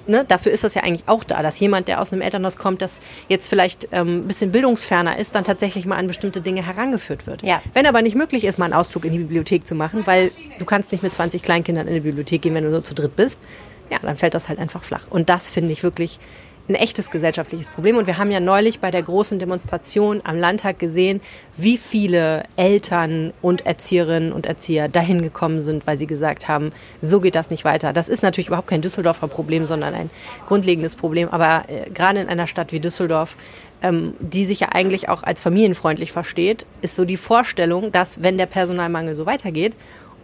ne, dafür ist das ja eigentlich auch da, dass jemand, der aus einem Elternhaus kommt, das jetzt vielleicht ähm, ein bisschen bildungsferner ist, dann tatsächlich mal an bestimmte Dinge herangeführt wird. Ja. Wenn aber nicht möglich ist, mal einen Ausflug in die Bibliothek zu machen, weil du kannst nicht mit 20 Kleinkindern in die Bibliothek gehen, wenn du nur zu dritt bist, ja, dann fällt das halt einfach flach. Und das finde ich wirklich ein echtes gesellschaftliches Problem. Und wir haben ja neulich bei der großen Demonstration am Landtag gesehen, wie viele Eltern und Erzieherinnen und Erzieher dahin gekommen sind, weil sie gesagt haben, so geht das nicht weiter. Das ist natürlich überhaupt kein Düsseldorfer Problem, sondern ein grundlegendes Problem. Aber äh, gerade in einer Stadt wie Düsseldorf, ähm, die sich ja eigentlich auch als familienfreundlich versteht, ist so die Vorstellung, dass wenn der Personalmangel so weitergeht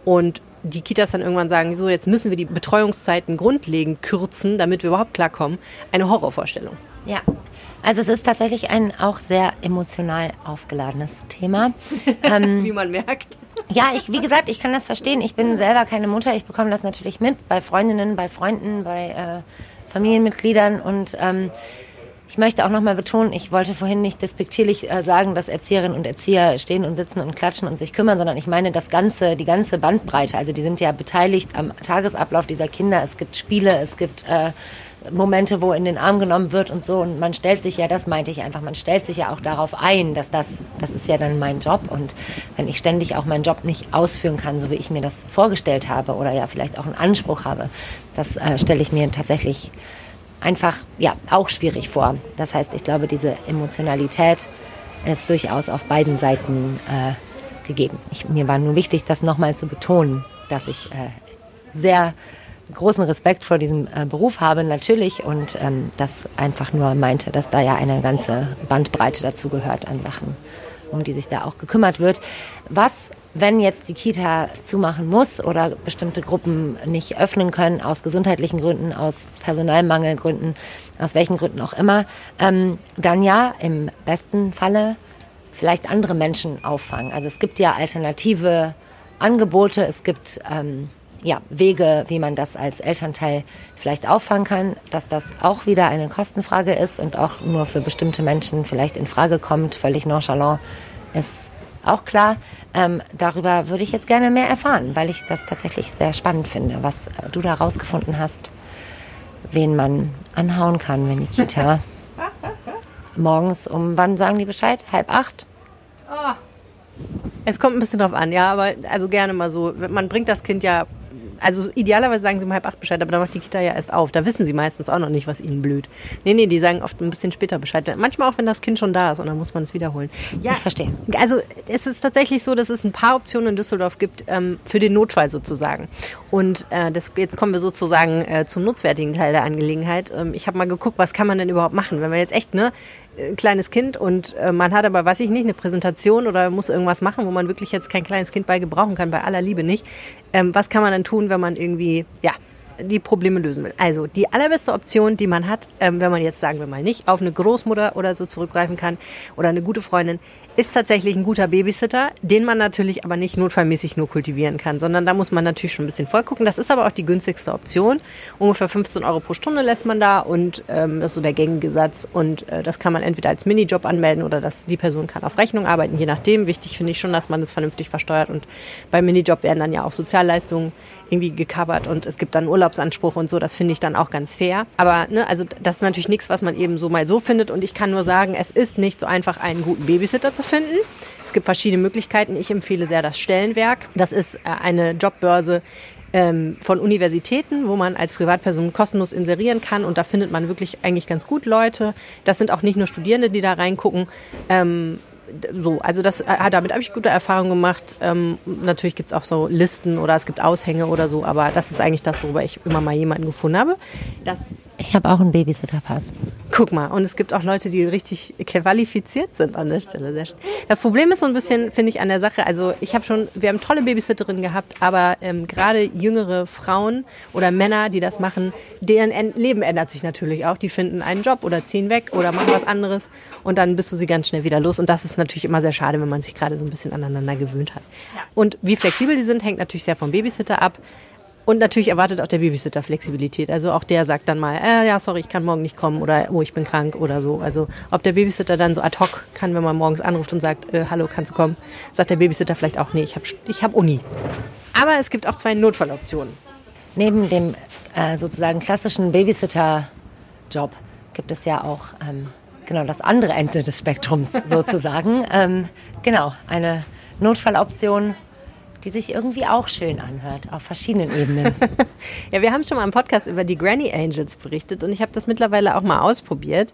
und die Kitas dann irgendwann sagen, so jetzt müssen wir die Betreuungszeiten grundlegend kürzen, damit wir überhaupt klarkommen, eine Horrorvorstellung. Ja. Also es ist tatsächlich ein auch sehr emotional aufgeladenes Thema. <laughs> ähm, Wie man merkt. Ja, ich, wie gesagt, ich kann das verstehen. Ich bin selber keine Mutter. Ich bekomme das natürlich mit bei Freundinnen, bei Freunden, bei äh, Familienmitgliedern und ähm, ich möchte auch nochmal betonen, ich wollte vorhin nicht despektierlich äh, sagen, dass Erzieherinnen und Erzieher stehen und sitzen und klatschen und sich kümmern, sondern ich meine das ganze, die ganze Bandbreite. Also die sind ja beteiligt am Tagesablauf dieser Kinder. Es gibt Spiele, es gibt äh, Momente, wo in den Arm genommen wird und so. Und man stellt sich ja, das meinte ich einfach, man stellt sich ja auch darauf ein, dass das, das ist ja dann mein Job. Und wenn ich ständig auch meinen Job nicht ausführen kann, so wie ich mir das vorgestellt habe oder ja vielleicht auch einen Anspruch habe, das äh, stelle ich mir tatsächlich einfach ja auch schwierig vor. Das heißt, ich glaube, diese Emotionalität ist durchaus auf beiden Seiten äh, gegeben. Ich, mir war nur wichtig, das nochmal zu betonen, dass ich äh, sehr großen Respekt vor diesem äh, Beruf habe, natürlich, und ähm, das einfach nur meinte, dass da ja eine ganze Bandbreite dazu gehört an Sachen, um die sich da auch gekümmert wird. Was wenn jetzt die Kita zumachen muss oder bestimmte Gruppen nicht öffnen können, aus gesundheitlichen Gründen, aus Personalmangelgründen, aus welchen Gründen auch immer, ähm, dann ja im besten Falle vielleicht andere Menschen auffangen. Also es gibt ja alternative Angebote, es gibt ähm, ja, Wege, wie man das als Elternteil vielleicht auffangen kann, dass das auch wieder eine Kostenfrage ist und auch nur für bestimmte Menschen vielleicht in Frage kommt, völlig nonchalant, ist auch klar. Ähm, darüber würde ich jetzt gerne mehr erfahren, weil ich das tatsächlich sehr spannend finde, was du da rausgefunden hast, wen man anhauen kann, wenn die Kita <laughs> morgens um, wann sagen die Bescheid? Halb acht? Oh. Es kommt ein bisschen drauf an, ja, aber also gerne mal so. Man bringt das Kind ja also idealerweise sagen sie um halb acht Bescheid, aber da macht die Kita ja erst auf. Da wissen sie meistens auch noch nicht, was ihnen blüht. Nee, nee, die sagen oft ein bisschen später Bescheid. Manchmal auch, wenn das Kind schon da ist und dann muss man es wiederholen. Ja, ich verstehe. Also es ist tatsächlich so, dass es ein paar Optionen in Düsseldorf gibt ähm, für den Notfall sozusagen. Und äh, das, jetzt kommen wir sozusagen äh, zum nutzwertigen Teil der Angelegenheit. Ähm, ich habe mal geguckt, was kann man denn überhaupt machen, wenn man jetzt echt ne kleines Kind und äh, man hat aber, weiß ich nicht, eine Präsentation oder muss irgendwas machen, wo man wirklich jetzt kein kleines Kind bei gebrauchen kann, bei aller Liebe nicht. Ähm, was kann man dann tun, wenn man irgendwie, ja, die Probleme lösen will. Also die allerbeste Option, die man hat, ähm, wenn man jetzt sagen wir mal nicht auf eine Großmutter oder so zurückgreifen kann oder eine gute Freundin, ist tatsächlich ein guter Babysitter, den man natürlich aber nicht notfallmäßig nur kultivieren kann, sondern da muss man natürlich schon ein bisschen voll gucken. Das ist aber auch die günstigste Option. Ungefähr 15 Euro pro Stunde lässt man da und ähm, das ist so der gängige Satz. Und äh, das kann man entweder als Minijob anmelden oder dass die Person kann auf Rechnung arbeiten, je nachdem. Wichtig finde ich schon, dass man das vernünftig versteuert und beim Minijob werden dann ja auch Sozialleistungen irgendwie gecovert und es gibt dann Urlaubsanspruch und so. Das finde ich dann auch ganz fair. Aber ne, also das ist natürlich nichts, was man eben so mal so findet und ich kann nur sagen, es ist nicht so einfach, einen guten Babysitter zu finden. Es gibt verschiedene Möglichkeiten. Ich empfehle sehr das Stellenwerk. Das ist äh, eine Jobbörse, ähm, von Universitäten, wo man als Privatperson kostenlos inserieren kann. Und da findet man wirklich eigentlich ganz gut Leute. Das sind auch nicht nur Studierende, die da reingucken. Ähm, so, also das, äh, damit habe ich gute Erfahrungen gemacht. Ähm, natürlich gibt es auch so Listen oder es gibt Aushänge oder so, aber das ist eigentlich das, worüber ich immer mal jemanden gefunden habe. Das ich habe auch einen Babysitterpass. Guck mal, und es gibt auch Leute, die richtig qualifiziert sind an der Stelle. Das Problem ist so ein bisschen, finde ich, an der Sache. Also ich habe schon, wir haben tolle Babysitterinnen gehabt, aber ähm, gerade jüngere Frauen oder Männer, die das machen, deren Leben ändert sich natürlich auch. Die finden einen Job oder ziehen weg oder machen was anderes und dann bist du sie ganz schnell wieder los. Und das ist natürlich immer sehr schade, wenn man sich gerade so ein bisschen aneinander gewöhnt hat. Und wie flexibel die sind, hängt natürlich sehr vom Babysitter ab. Und natürlich erwartet auch der Babysitter Flexibilität. Also auch der sagt dann mal, äh, ja, sorry, ich kann morgen nicht kommen oder oh, ich bin krank oder so. Also ob der Babysitter dann so ad hoc kann, wenn man morgens anruft und sagt, äh, hallo, kannst du kommen, sagt der Babysitter vielleicht auch, nee, ich habe ich hab Uni. Aber es gibt auch zwei Notfalloptionen. Neben dem äh, sozusagen klassischen Babysitter-Job gibt es ja auch ähm, genau das andere Ende des Spektrums <laughs> sozusagen. ähm, genau, eine Notfalloption die sich irgendwie auch schön anhört, auf verschiedenen Ebenen. <laughs> ja, wir haben schon mal im Podcast über die Granny Angels berichtet und ich habe das mittlerweile auch mal ausprobiert.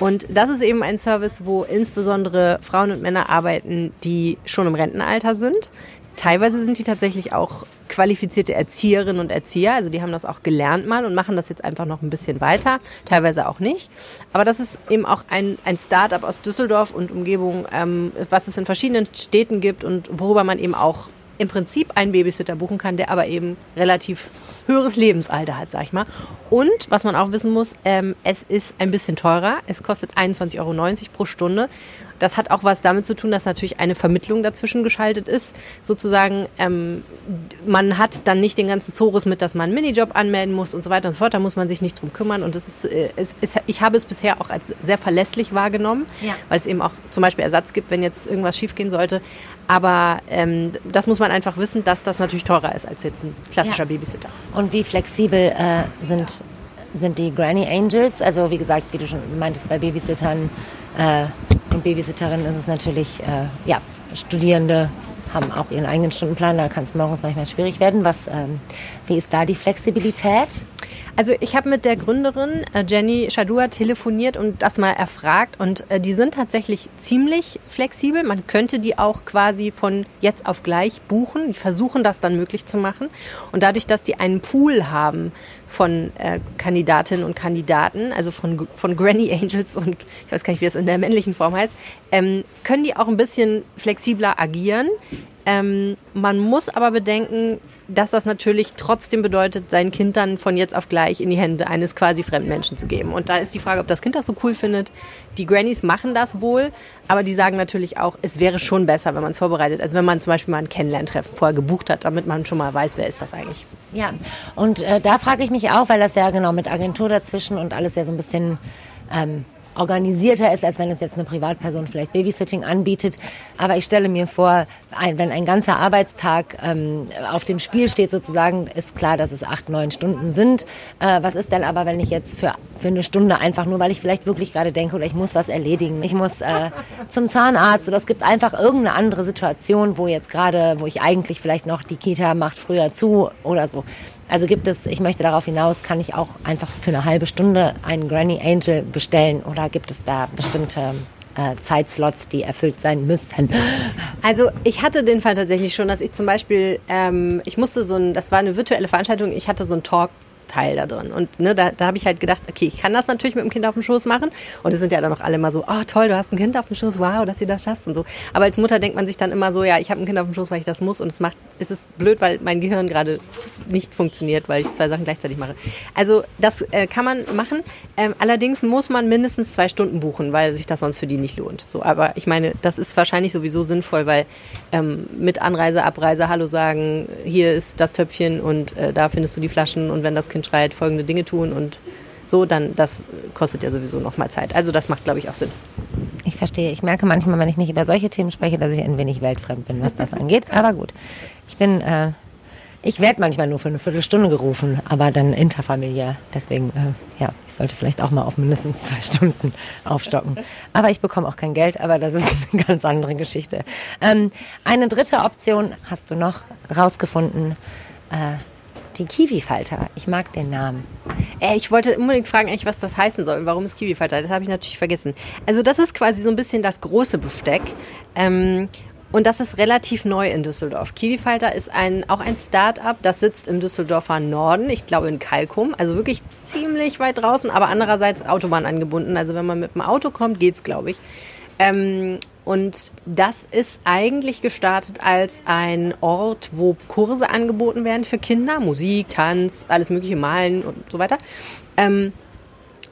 Und das ist eben ein Service, wo insbesondere Frauen und Männer arbeiten, die schon im Rentenalter sind. Teilweise sind die tatsächlich auch qualifizierte Erzieherinnen und Erzieher, also die haben das auch gelernt mal und machen das jetzt einfach noch ein bisschen weiter, teilweise auch nicht. Aber das ist eben auch ein, ein Start-up aus Düsseldorf und Umgebung, ähm, was es in verschiedenen Städten gibt und worüber man eben auch im Prinzip einen Babysitter buchen kann, der aber eben relativ höheres Lebensalter hat, sag ich mal. Und was man auch wissen muss, ähm, es ist ein bisschen teurer. Es kostet 21,90 Euro pro Stunde. das hat auch was damit zu tun, dass natürlich eine Vermittlung dazwischen geschaltet ist. Sozusagen, ähm, man hat dann nicht den ganzen Zorus mit, dass man einen Minijob anmelden muss und so weiter und so fort. Da muss man sich nicht drum kümmern. Und das ist, äh, es ist ich habe es bisher auch als sehr verlässlich wahrgenommen, ja. weil es eben auch zum Beispiel Ersatz gibt, wenn jetzt irgendwas schiefgehen sollte. Aber ähm, das muss man einfach wissen, dass das natürlich teurer ist als jetzt ein klassischer ja. Babysitter. Und wie flexibel äh, sind, sind die Granny Angels? Also wie gesagt, wie du schon meintest, bei Babysittern äh, und Babysitterinnen ist es natürlich, äh, ja, Studierende haben auch ihren eigenen Stundenplan, da kann es morgens manchmal schwierig werden. Was, ähm, wie ist da die Flexibilität? Also ich habe mit der Gründerin äh, Jenny Shadua telefoniert und das mal erfragt und äh, die sind tatsächlich ziemlich flexibel. Man könnte die auch quasi von jetzt auf gleich buchen. Die versuchen das dann möglich zu machen und dadurch, dass die einen Pool haben von äh, Kandidatinnen und Kandidaten, also von, von Granny Angels und ich weiß gar nicht, wie das in der männlichen Form heißt, ähm, können die auch ein bisschen flexibler agieren. Ähm, man muss aber bedenken, dass das natürlich trotzdem bedeutet, sein Kind dann von jetzt auf gleich in die Hände eines quasi Fremdmenschen zu geben. Und da ist die Frage, ob das Kind das so cool findet. Die Grannies machen das wohl, aber die sagen natürlich auch, es wäre schon besser, wenn man es vorbereitet. Also wenn man zum Beispiel mal ein Kennenlerntreffen vorher gebucht hat, damit man schon mal weiß, wer ist das eigentlich. Ja, und äh, da frage ich mich auch, weil das ja genau mit Agentur dazwischen und alles ja so ein bisschen ähm, organisierter ist, als wenn es jetzt eine Privatperson vielleicht Babysitting anbietet. Aber ich stelle mir vor, ein, wenn ein ganzer Arbeitstag ähm, auf dem Spiel steht sozusagen, ist klar, dass es acht, neun Stunden sind. Äh, was ist denn aber, wenn ich jetzt für, für eine Stunde einfach nur, weil ich vielleicht wirklich gerade denke oder ich muss was erledigen, ich muss äh, zum Zahnarzt oder es gibt einfach irgendeine andere Situation, wo jetzt gerade, wo ich eigentlich vielleicht noch die Kita macht früher zu oder so. Also gibt es, ich möchte darauf hinaus, kann ich auch einfach für eine halbe Stunde einen Granny Angel bestellen oder gibt es da bestimmte äh, Zeitslots, die erfüllt sein müssen? Also ich hatte den Fall tatsächlich schon, dass ich zum Beispiel, ähm, ich musste so ein, das war eine virtuelle Veranstaltung, ich hatte so einen Talk Teil da drin. Und ne, da, da habe ich halt gedacht, okay, ich kann das natürlich mit dem Kind auf dem Schoß machen. Und es sind ja dann auch alle mal so, oh toll, du hast ein Kind auf dem Schoß, wow, dass du das schaffst und so. Aber als Mutter denkt man sich dann immer so, ja, ich habe ein Kind auf dem Schoß, weil ich das muss. Und es macht, es ist blöd, weil mein Gehirn gerade nicht funktioniert, weil ich zwei Sachen gleichzeitig mache. Also das äh, kann man machen. Ähm, allerdings muss man mindestens zwei Stunden buchen, weil sich das sonst für die nicht lohnt. So, aber ich meine, das ist wahrscheinlich sowieso sinnvoll, weil ähm, mit Anreise, Abreise, Hallo sagen, hier ist das Töpfchen und äh, da findest du die Flaschen und wenn das Kind Kind schreit, folgende Dinge tun und so, dann das kostet ja sowieso nochmal Zeit. Also das macht, glaube ich, auch Sinn. Ich verstehe. Ich merke manchmal, wenn ich nicht über solche Themen spreche, dass ich ein wenig weltfremd bin, was das angeht. <laughs> Aber gut. Ich bin, äh, ich werde manchmal nur für eine Viertelstunde gerufen, aber dann interfamiliär. Deswegen, äh, ja, ich sollte vielleicht auch mal auf mindestens zwei Stunden aufstocken. Aber ich bekomme auch kein Geld, aber das ist <laughs> eine ganz andere Geschichte. Ähm, eine dritte Option hast du noch rausgefunden. Äh, die Kiwi-Falter. Ich mag den Namen. Äh, ich wollte unbedingt fragen, eigentlich, was das heißen soll. Warum ist Kiwi-Falter? Das habe ich natürlich vergessen. Also das ist quasi so ein bisschen das große Besteck. Ähm, und das ist relativ neu in Düsseldorf. Kiwifalter ist ein, auch ein Start-up, das sitzt im Düsseldorfer Norden, ich glaube in Kalkum, also wirklich ziemlich weit draußen, aber andererseits Autobahn angebunden. Also wenn man mit dem Auto kommt, geht's, glaube ich. Ähm, und das ist eigentlich gestartet als ein Ort, wo Kurse angeboten werden für Kinder, Musik, Tanz, alles mögliche, Malen und so weiter. Ähm,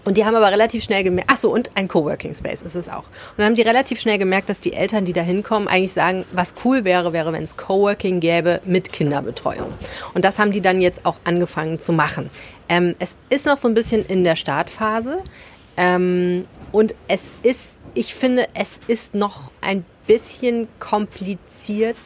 und die haben aber relativ schnell gemerkt, ach so, und ein Coworking Space ist es auch. Und dann haben die relativ schnell gemerkt, dass die Eltern, die da hinkommen, eigentlich sagen, was cool wäre, wäre, wenn es Coworking gäbe mit Kinderbetreuung. Und das haben die dann jetzt auch angefangen zu machen. Ähm, es ist noch so ein bisschen in der Startphase. Ähm, und es ist, ich finde, es ist noch ein bisschen kompliziert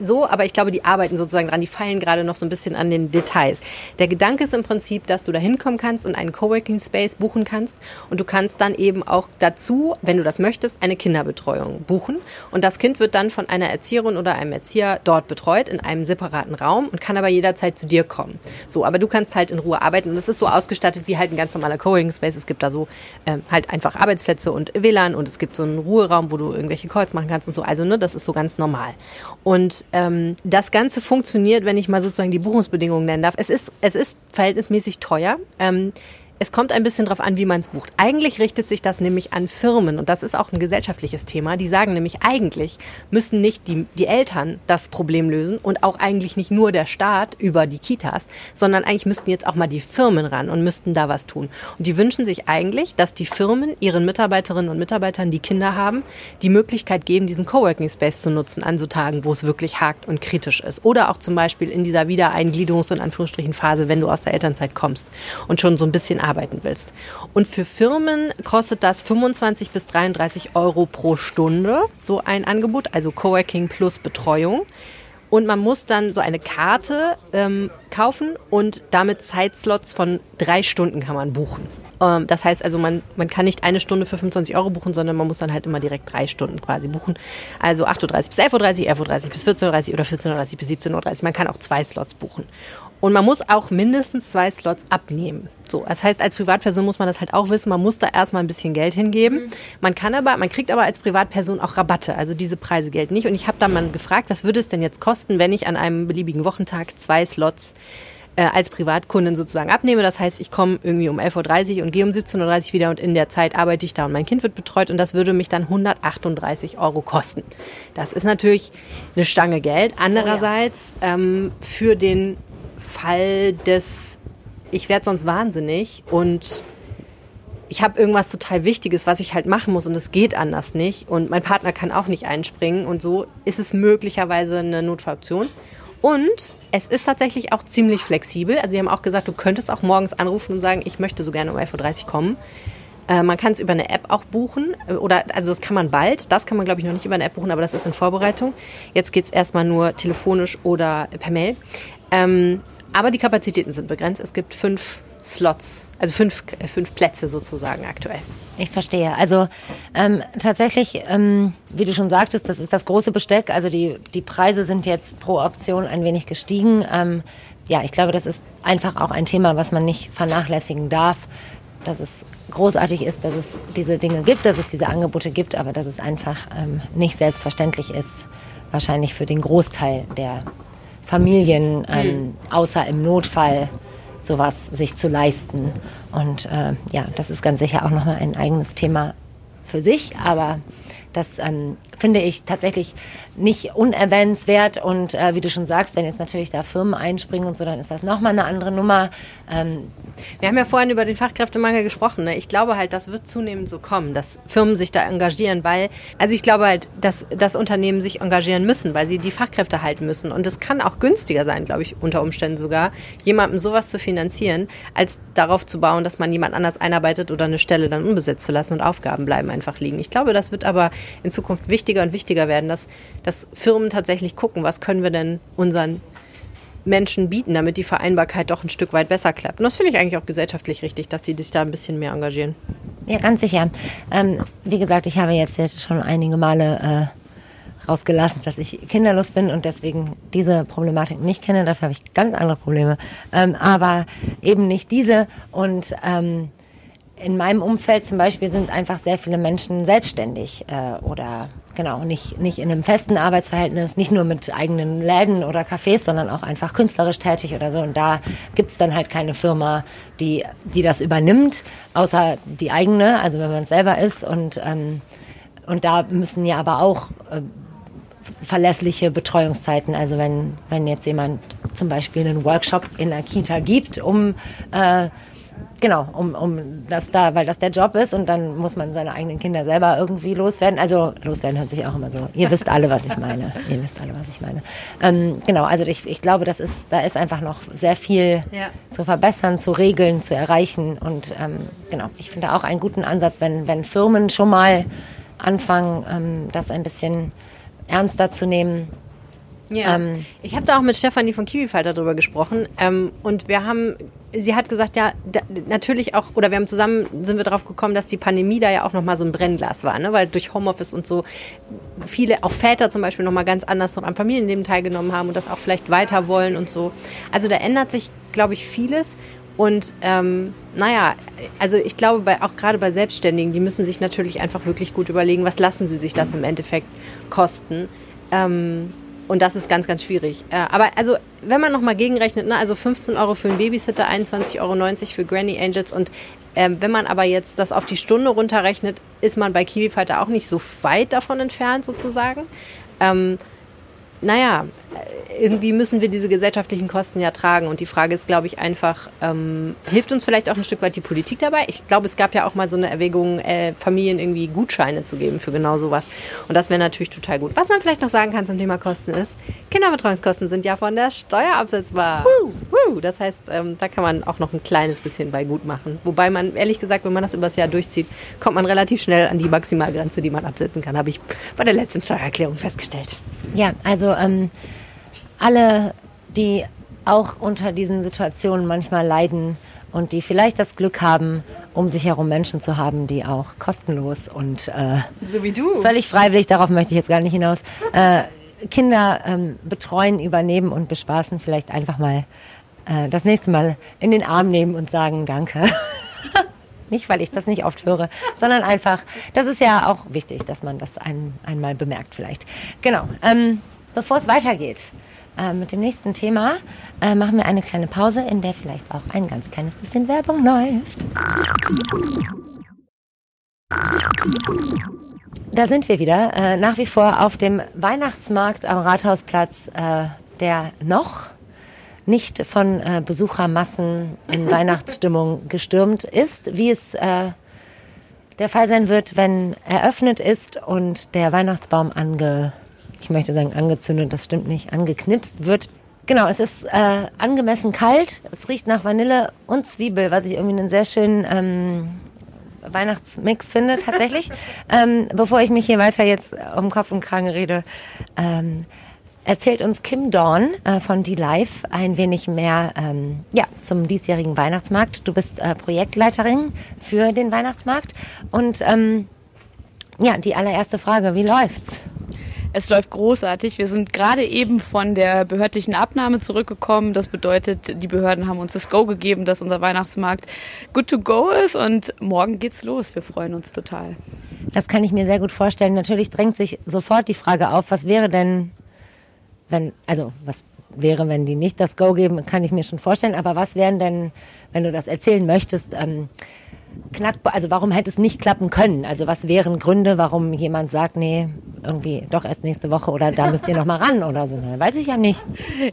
so, aber ich glaube, die arbeiten sozusagen dran, die feilen gerade noch so ein bisschen an den Details. Der Gedanke ist im Prinzip, dass du da hinkommen kannst und einen Coworking Space buchen kannst und du kannst dann eben auch dazu, wenn du das möchtest, eine Kinderbetreuung buchen und das Kind wird dann von einer Erzieherin oder einem Erzieher dort betreut in einem separaten Raum und kann aber jederzeit zu dir kommen. So, aber du kannst halt in Ruhe arbeiten und es ist so ausgestattet wie halt ein ganz normaler Coworking Space. Es gibt da so ähm, halt einfach Arbeitsplätze und WLAN und es gibt so einen Ruheraum, wo du irgendwelche Calls machen kannst und so. Also, ne, das ist so ganz normal. Und ähm, das Ganze funktioniert, wenn ich mal sozusagen die Buchungsbedingungen nennen darf. Es ist, es ist verhältnismäßig teuer. Ähm, es kommt ein bisschen drauf an, wie man es bucht. Eigentlich richtet sich das nämlich an Firmen und das ist auch ein gesellschaftliches Thema. Die sagen nämlich, eigentlich müssen nicht die, die Eltern das Problem lösen und auch eigentlich nicht nur der Staat über die Kitas, sondern eigentlich müssten jetzt auch mal die Firmen ran und müssten da was tun. Und die wünschen sich eigentlich, dass die Firmen ihren Mitarbeiterinnen und Mitarbeitern, die Kinder haben, die Möglichkeit geben, diesen Coworking Space zu nutzen an so Tagen, wo es wirklich hakt und kritisch ist. Oder auch zum Beispiel in dieser Wiedereingliederungs- und Anführungsstrichen Phase, wenn du aus der Elternzeit kommst und schon so ein bisschen arbeiten willst. Und für Firmen kostet das 25 bis 33 Euro pro Stunde, so ein Angebot, also Coworking plus Betreuung. Und man muss dann so eine Karte ähm, kaufen und damit Zeitslots von drei Stunden kann man buchen. Ähm, das heißt also, man, man kann nicht eine Stunde für 25 Euro buchen, sondern man muss dann halt immer direkt drei Stunden quasi buchen. Also 8.30 Uhr bis 11.30 Uhr, 11.30 Uhr bis 14.30 Uhr oder 14.30 Uhr bis 17.30 Uhr. Man kann auch zwei Slots buchen. Und man muss auch mindestens zwei Slots abnehmen. So, das heißt, als Privatperson muss man das halt auch wissen. Man muss da erstmal ein bisschen Geld hingeben. Mhm. Man kann aber, man kriegt aber als Privatperson auch Rabatte. Also diese Preise gelten nicht. Und ich habe da mal gefragt, was würde es denn jetzt kosten, wenn ich an einem beliebigen Wochentag zwei Slots äh, als Privatkundin sozusagen abnehme. Das heißt, ich komme irgendwie um 11.30 Uhr und gehe um 17.30 Uhr wieder und in der Zeit arbeite ich da und mein Kind wird betreut und das würde mich dann 138 Euro kosten. Das ist natürlich eine Stange Geld. Andererseits ähm, für den Fall des, ich werde sonst wahnsinnig und ich habe irgendwas total Wichtiges, was ich halt machen muss und es geht anders nicht und mein Partner kann auch nicht einspringen und so ist es möglicherweise eine Notfalloption. Und es ist tatsächlich auch ziemlich flexibel. Also sie haben auch gesagt, du könntest auch morgens anrufen und sagen, ich möchte so gerne um 11.30 Uhr kommen. Äh, man kann es über eine App auch buchen oder also das kann man bald. Das kann man glaube ich noch nicht über eine App buchen, aber das ist in Vorbereitung. Jetzt geht es erstmal nur telefonisch oder per Mail. Ähm, aber die Kapazitäten sind begrenzt. Es gibt fünf Slots, also fünf, äh, fünf Plätze sozusagen aktuell. Ich verstehe. Also ähm, tatsächlich, ähm, wie du schon sagtest, das ist das große Besteck. Also die, die Preise sind jetzt pro Option ein wenig gestiegen. Ähm, ja, ich glaube, das ist einfach auch ein Thema, was man nicht vernachlässigen darf. Dass es großartig ist, dass es diese Dinge gibt, dass es diese Angebote gibt, aber dass es einfach ähm, nicht selbstverständlich ist, wahrscheinlich für den Großteil der Familien, ähm, mhm. außer im Notfall sowas sich zu leisten. Und äh, ja, das ist ganz sicher auch nochmal ein eigenes Thema für sich, aber das ähm, finde ich tatsächlich nicht unerwähnenswert. Und äh, wie du schon sagst, wenn jetzt natürlich da Firmen einspringen und so, dann ist das nochmal eine andere Nummer. Ähm, wir haben ja vorhin über den Fachkräftemangel gesprochen. Ne? Ich glaube halt, das wird zunehmend so kommen, dass Firmen sich da engagieren, weil, also ich glaube halt, dass, dass Unternehmen sich engagieren müssen, weil sie die Fachkräfte halten müssen. Und es kann auch günstiger sein, glaube ich, unter Umständen sogar, jemandem sowas zu finanzieren, als darauf zu bauen, dass man jemand anders einarbeitet oder eine Stelle dann unbesetzt zu lassen und Aufgaben bleiben einfach liegen. Ich glaube, das wird aber in Zukunft wichtiger und wichtiger werden, dass, dass Firmen tatsächlich gucken, was können wir denn unseren Menschen bieten, damit die Vereinbarkeit doch ein Stück weit besser klappt. Und das finde ich eigentlich auch gesellschaftlich richtig, dass sie sich da ein bisschen mehr engagieren. Ja, ganz sicher. Ähm, wie gesagt, ich habe jetzt, jetzt schon einige Male äh, rausgelassen, dass ich kinderlos bin und deswegen diese Problematik nicht kenne. Dafür habe ich ganz andere Probleme. Ähm, aber eben nicht diese. Und ähm, in meinem Umfeld zum Beispiel sind einfach sehr viele Menschen selbstständig äh, oder genau nicht, nicht in einem festen Arbeitsverhältnis, nicht nur mit eigenen Läden oder Cafés, sondern auch einfach künstlerisch tätig oder so. Und da gibt's dann halt keine Firma, die, die das übernimmt, außer die eigene, also wenn man es selber ist. Und, ähm, und da müssen ja aber auch äh, verlässliche Betreuungszeiten, also wenn, wenn jetzt jemand zum Beispiel einen Workshop in der Kita gibt, um äh, Genau, um, um das da, weil das der Job ist und dann muss man seine eigenen Kinder selber irgendwie loswerden. Also loswerden hört sich auch immer so. Ihr wisst alle, was ich meine. Ihr wisst alle, was ich meine. Ähm, genau, also ich, ich glaube, das ist, da ist einfach noch sehr viel ja. zu verbessern, zu regeln, zu erreichen. Und ähm, genau, ich finde auch einen guten Ansatz, wenn, wenn Firmen schon mal anfangen, ähm, das ein bisschen ernster zu nehmen ja. Ähm, ich habe da auch mit Stefanie von Kiwifalter drüber gesprochen ähm, und wir haben, sie hat gesagt, ja, da, natürlich auch, oder wir haben zusammen, sind wir drauf gekommen, dass die Pandemie da ja auch nochmal so ein Brennglas war, ne? weil durch Homeoffice und so viele, auch Väter zum Beispiel nochmal ganz anders noch am Familienleben teilgenommen haben und das auch vielleicht weiter wollen und so. Also da ändert sich, glaube ich, vieles und ähm, naja, also ich glaube, bei, auch gerade bei Selbstständigen, die müssen sich natürlich einfach wirklich gut überlegen, was lassen sie sich das im Endeffekt kosten. Ähm, Und das ist ganz, ganz schwierig. Äh, aber also, wenn man nochmal gegenrechnet, ne, also 15 Euro für einen Babysitter, 21,90 Euro für Granny Angels und ähm, wenn man aber jetzt das auf die Stunde runterrechnet, ist man bei Kiwifighter auch nicht so weit davon entfernt sozusagen. Ähm, naja, irgendwie müssen wir diese gesellschaftlichen Kosten ja tragen. Und die Frage ist, glaube ich, einfach, ähm, hilft uns vielleicht auch ein Stück weit die Politik dabei? Ich glaube, es gab ja auch mal so eine Erwägung, äh, Familien irgendwie Gutscheine zu geben für genau sowas. Und das wäre natürlich total gut. Was man vielleicht noch sagen kann zum Thema Kosten ist, Kinderbetreuungskosten sind ja von der Steuer absetzbar. Uh. Uh. Das heißt, ähm, da kann man auch noch ein kleines bisschen bei gut machen. Wobei man, ehrlich gesagt, wenn man das übers Jahr durchzieht, kommt man relativ schnell an die Maximalgrenze, die man absetzen kann, habe ich bei der letzten Steuererklärung festgestellt. Ja, also ähm, alle, die auch unter diesen Situationen manchmal leiden und die vielleicht das Glück haben, um sich herum Menschen zu haben, die auch kostenlos und äh, so wie du völlig freiwillig, darauf möchte ich jetzt gar nicht hinaus, äh, Kinder ähm, betreuen, übernehmen und bespaßen, vielleicht einfach mal äh, das nächste Mal in den Arm nehmen und sagen Danke. <laughs> nicht, weil ich das nicht oft höre, sondern einfach, das ist ja auch wichtig, dass man das ein, einmal bemerkt vielleicht. Genau. Ähm, bevor es weitergeht, äh, mit dem nächsten Thema äh, machen wir eine kleine Pause, in der vielleicht auch ein ganz kleines bisschen Werbung läuft. Da sind wir wieder, äh, nach wie vor auf dem Weihnachtsmarkt am Rathausplatz, äh, der noch nicht von äh, Besuchermassen in <laughs> Weihnachtsstimmung gestürmt ist, wie es äh, der Fall sein wird, wenn eröffnet ist und der Weihnachtsbaum ange ich möchte sagen angezündet, das stimmt nicht, angeknipst wird. Genau, es ist äh, angemessen kalt, es riecht nach Vanille und Zwiebel, was ich irgendwie einen sehr schönen ähm, Weihnachtsmix finde tatsächlich. <laughs> ähm, bevor ich mich hier weiter jetzt um Kopf und Kragen rede, ähm, erzählt uns Kim Dorn äh, von D-Live ein wenig mehr ähm, ja, zum diesjährigen Weihnachtsmarkt. Du bist äh, Projektleiterin für den Weihnachtsmarkt und ähm, ja, die allererste Frage, wie läuft's? Es läuft großartig. Wir sind gerade eben von der behördlichen Abnahme zurückgekommen. Das bedeutet, die Behörden haben uns das Go gegeben, dass unser Weihnachtsmarkt good to go ist und morgen geht's los. Wir freuen uns total. Das kann ich mir sehr gut vorstellen. Natürlich drängt sich sofort die Frage auf, was wäre denn, wenn, also was wäre, wenn die nicht das Go geben, kann ich mir schon vorstellen. Aber was wären denn, wenn du das erzählen möchtest, ähm, knackbar, also warum hätte es nicht klappen können? Also was wären Gründe, warum jemand sagt, nee, irgendwie doch erst nächste Woche oder da müsst ihr noch mal ran oder so? Weiß ich ja nicht.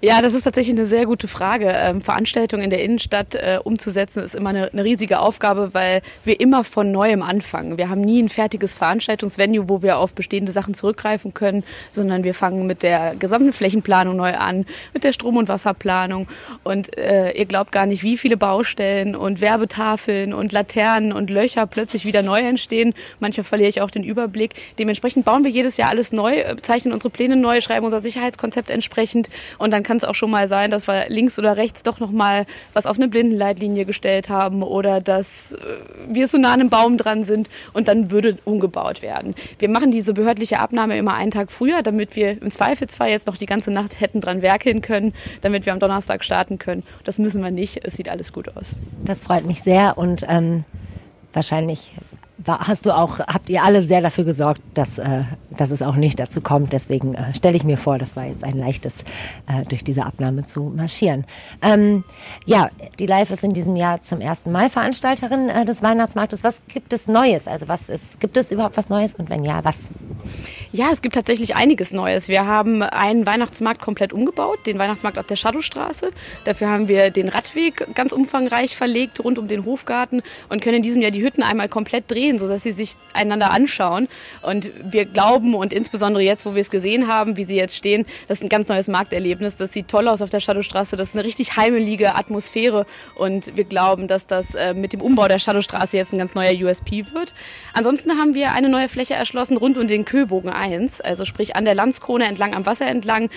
Ja, das ist tatsächlich eine sehr gute Frage. Ähm, Veranstaltungen in der Innenstadt äh, umzusetzen ist immer eine, eine, riesige Aufgabe, weil wir immer von neuem anfangen. Wir haben nie ein fertiges Veranstaltungsvenue, wo wir auf bestehende Sachen zurückgreifen können, sondern wir fangen mit der gesamten Flächenplanung neu an, mit der Strom- und Wasserplanung und äh, ihr glaubt gar nicht, wie viele Baustellen und Werbetafeln und Laternen Laternen und Löcher plötzlich wieder neu entstehen. Manchmal verliere ich auch den Überblick. Dementsprechend bauen wir jedes Jahr alles neu, äh, zeichnen unsere Pläne neu, schreiben unser Sicherheitskonzept entsprechend. Und dann kann es auch schon mal sein, dass wir links oder rechts doch noch mal was auf eine Blindenleitlinie gestellt haben oder dass äh, wir so nah an einem Baum dran sind und dann würde umgebaut werden. Wir machen diese behördliche Abnahme immer einen Tag früher, damit wir im Zweifelsfall jetzt noch die ganze Nacht hätten dran werkeln können, damit wir am Donnerstag starten können. Das müssen wir nicht. Es sieht alles gut aus. Das freut mich sehr und ähm, wahrscheinlich hast du auch, habt ihr alle sehr dafür gesorgt, dass, äh, dass es auch nicht dazu kommt. Deswegen äh, stelle ich mir vor, das war jetzt ein leichtes, äh, durch diese Abnahme zu marschieren. Ähm, ja, die Live ist in diesem Jahr zum ersten Mal Veranstalterin äh, des Weihnachtsmarktes. Was gibt es Neues? Also was ist, gibt es überhaupt was Neues und wenn ja, was? Ja, es gibt tatsächlich einiges Neues. Wir haben einen Weihnachtsmarkt komplett umgebaut, den Weihnachtsmarkt auf der Shadowstraße. Dafür haben wir den Radweg ganz umfangreich verlegt rund um den Hofgarten und können in diesem Jahr die Hütten einmal komplett drehen, sodass sie sich einander anschauen. Und wir glauben und insbesondere jetzt, wo wir es gesehen haben, wie sie jetzt stehen, das ist ein ganz neues Markterlebnis. Das sieht toll aus auf der Shadowstraße. Das ist eine richtig heimelige Atmosphäre und wir glauben, dass das äh, mit dem Umbau der Shadowstraße jetzt ein ganz neuer USP wird. Ansonsten haben wir eine neue Fläche erschlossen rund um den Köbogen 1, also sprich an der Landskrone entlang, am Wasser entlang.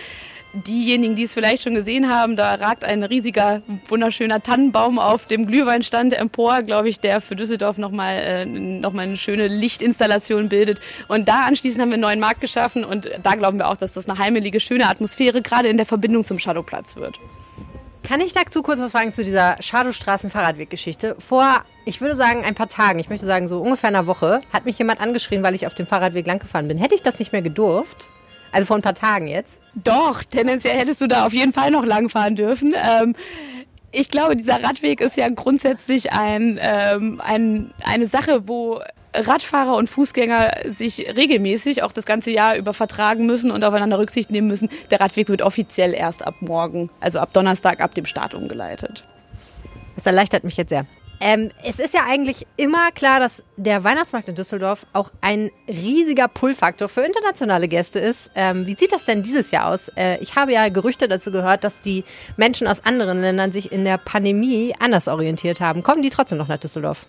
Diejenigen, die es vielleicht schon gesehen haben, da ragt ein riesiger, wunderschöner Tannenbaum auf dem Glühweinstand empor, glaube ich, der für Düsseldorf nochmal äh, noch eine schöne Lichtinstallation bildet. Und da anschließend haben wir einen neuen Markt geschaffen und da glauben wir auch, dass das eine heimelige, schöne Atmosphäre gerade in der Verbindung zum Shadowplatz wird. Kann ich dazu kurz was fragen zu dieser Shadowstraßen-Fahrradweggeschichte? Vor, ich würde sagen, ein paar Tagen, ich möchte sagen so ungefähr einer Woche, hat mich jemand angeschrien, weil ich auf dem Fahrradweg langgefahren bin. Hätte ich das nicht mehr gedurft? Also vor ein paar Tagen jetzt? Doch, tendenziell hättest du da auf jeden Fall noch lang fahren dürfen. Ähm, ich glaube, dieser Radweg ist ja grundsätzlich ein, ähm, ein, eine Sache, wo Radfahrer und Fußgänger sich regelmäßig auch das ganze Jahr über vertragen müssen und aufeinander Rücksicht nehmen müssen. Der Radweg wird offiziell erst ab morgen, also ab Donnerstag, ab dem Start umgeleitet. Das erleichtert mich jetzt sehr. Ähm, es ist ja eigentlich immer klar, dass der Weihnachtsmarkt in Düsseldorf auch ein riesiger Pull-Faktor für internationale Gäste ist. Ähm, wie sieht das denn dieses Jahr aus? Äh, ich habe ja Gerüchte dazu gehört, dass die Menschen aus anderen Ländern sich in der Pandemie anders orientiert haben. Kommen die trotzdem noch nach Düsseldorf?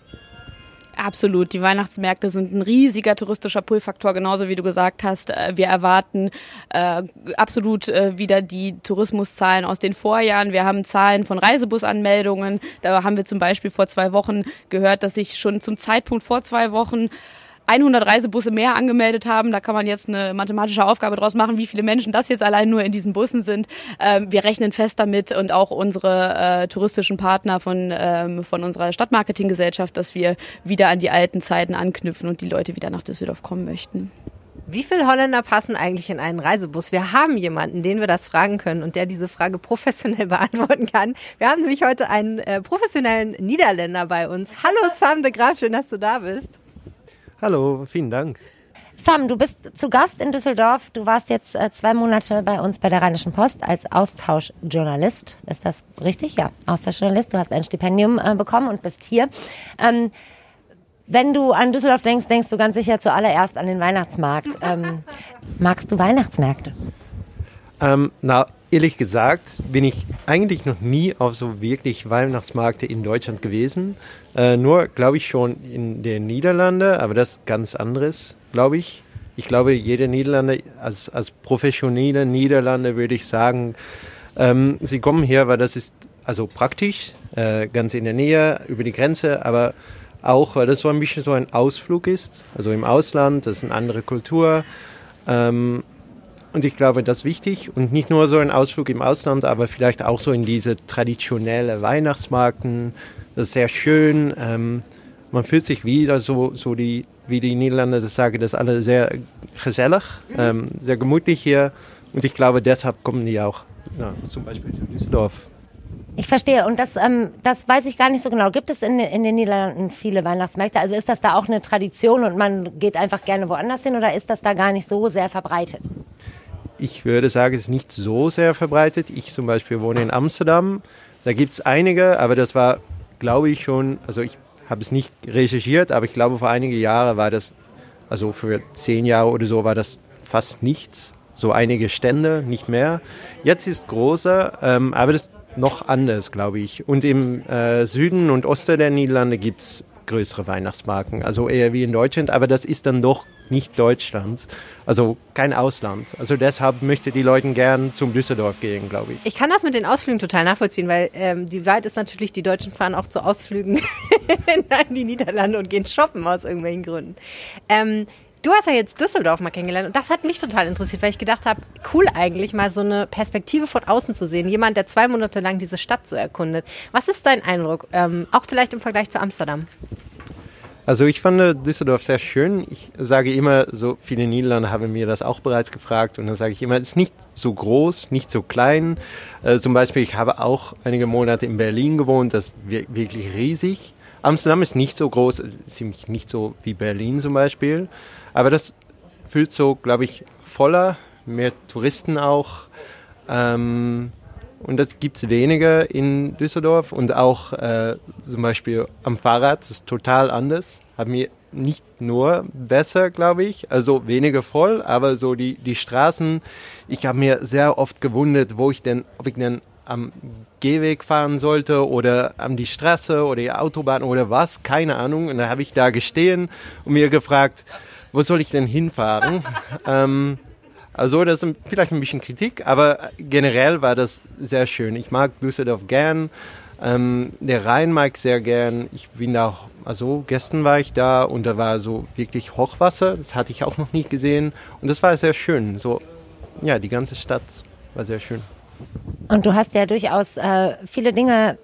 Absolut. Die Weihnachtsmärkte sind ein riesiger touristischer Pull-Faktor, genauso wie du gesagt hast. Äh, wir erwarten äh, absolut äh, wieder die Tourismuszahlen aus den Vorjahren. Wir haben Zahlen von Reisebusanmeldungen. Da haben wir zum Beispiel vor zwei Wochen gehört, dass sich schon zum Zeitpunkt vor zwei Wochen 100 Reisebusse mehr angemeldet haben. Da kann man jetzt eine mathematische Aufgabe draus machen, wie viele Menschen das jetzt allein nur in diesen Bussen sind. Ähm, wir rechnen fest damit und auch unsere äh, touristischen Partner von, ähm, von unserer Stadtmarketinggesellschaft, dass wir wieder an die alten Zeiten anknüpfen und die Leute wieder nach Düsseldorf kommen möchten. Wie viele Holländer passen eigentlich in einen Reisebus? Wir haben jemanden, den wir das fragen können und der diese Frage <laughs> professionell beantworten kann. Wir haben nämlich heute einen äh, professionellen Niederländer bei uns. Hallo Sam de Graaf, schön, dass du da bist. Hallo, vielen Dank. Sam, du bist zu Gast in Düsseldorf. Du warst jetzt äh, zwei Monate bei uns bei der Rheinischen Post als Austauschjournalist. Ist das richtig? Ja, Austauschjournalist. Du hast ein Stipendium äh, bekommen und bist hier. Ähm, wenn du an Düsseldorf denkst, denkst du ganz sicher zuallererst an den Weihnachtsmarkt. Ähm, magst du Weihnachtsmärkte? Ähm, na, ehrlich gesagt bin ich eigentlich noch nie auf so wirklich Weihnachtsmärkte in Deutschland gewesen. Äh, nur, glaube ich, schon in den Niederlanden, aber das ist ganz anderes, glaube ich. Ich glaube, jeder Niederlande, als, als professionelle Niederlande würde ich sagen, ähm, sie kommen hier, weil das ist also praktisch, äh, ganz in der Nähe, über die Grenze, aber auch, weil das so ein bisschen so ein Ausflug ist, also im Ausland, das ist eine andere Kultur. Ähm, und ich glaube, das ist wichtig und nicht nur so ein Ausflug im Ausland, aber vielleicht auch so in diese traditionelle Weihnachtsmarken. Das ist sehr schön. Ähm, man fühlt sich wieder so, so die, wie die Niederländer das sagen, das ist alle sehr gesellig, ähm, sehr gemütlich hier. Und ich glaube, deshalb kommen die auch ja, zum Beispiel zu Düsseldorf. Ich verstehe. Und das, ähm, das weiß ich gar nicht so genau. Gibt es in, in den Niederlanden viele Weihnachtsmärkte? Also ist das da auch eine Tradition und man geht einfach gerne woanders hin oder ist das da gar nicht so sehr verbreitet? Ich würde sagen, es ist nicht so sehr verbreitet. Ich zum Beispiel wohne in Amsterdam. Da gibt es einige, aber das war, glaube ich, schon, also ich habe es nicht recherchiert, aber ich glaube, vor einigen Jahren war das, also für zehn Jahre oder so, war das fast nichts. So einige Stände, nicht mehr. Jetzt ist großer, ähm, aber das ist noch anders, glaube ich. Und im äh, Süden und Osten der Niederlande gibt es größere Weihnachtsmarken, also eher wie in Deutschland, aber das ist dann doch nicht Deutschland, also kein Ausland. Also deshalb möchte die Leute gern zum Düsseldorf gehen, glaube ich. Ich kann das mit den Ausflügen total nachvollziehen, weil ähm, die Wahrheit ist natürlich, die Deutschen fahren auch zu Ausflügen <laughs> in die Niederlande und gehen shoppen aus irgendwelchen Gründen. Ähm, Du hast ja jetzt Düsseldorf mal kennengelernt und das hat mich total interessiert, weil ich gedacht habe, cool eigentlich mal so eine Perspektive von außen zu sehen. Jemand, der zwei Monate lang diese Stadt so erkundet. Was ist dein Eindruck, ähm, auch vielleicht im Vergleich zu Amsterdam? Also ich fand Düsseldorf sehr schön. Ich sage immer, so viele Niederlande haben mir das auch bereits gefragt und dann sage ich immer, es ist nicht so groß, nicht so klein. Äh, zum Beispiel, ich habe auch einige Monate in Berlin gewohnt, das ist wirklich riesig. Amsterdam ist nicht so groß, ziemlich nicht so wie Berlin zum Beispiel. Aber das fühlt so, glaube ich, voller, mehr Touristen auch. Ähm, und das gibt es weniger in Düsseldorf und auch äh, zum Beispiel am Fahrrad, das ist total anders. Hat mir nicht nur besser, glaube ich, also weniger voll, aber so die, die Straßen, ich habe mir sehr oft gewundert, wo ich denn, ob ich denn am Gehweg fahren sollte oder an die Straße oder die Autobahn oder was, keine Ahnung. Und da habe ich da gestehen und mir gefragt, wo soll ich denn hinfahren? <laughs> ähm, also das ist vielleicht ein bisschen Kritik, aber generell war das sehr schön. Ich mag Düsseldorf gern. Ähm, der Rhein mag ich sehr gern. Ich bin da, also gestern war ich da und da war so wirklich Hochwasser. Das hatte ich auch noch nie gesehen und das war sehr schön. So, ja, die ganze Stadt war sehr schön. Und du hast ja durchaus äh, viele Dinge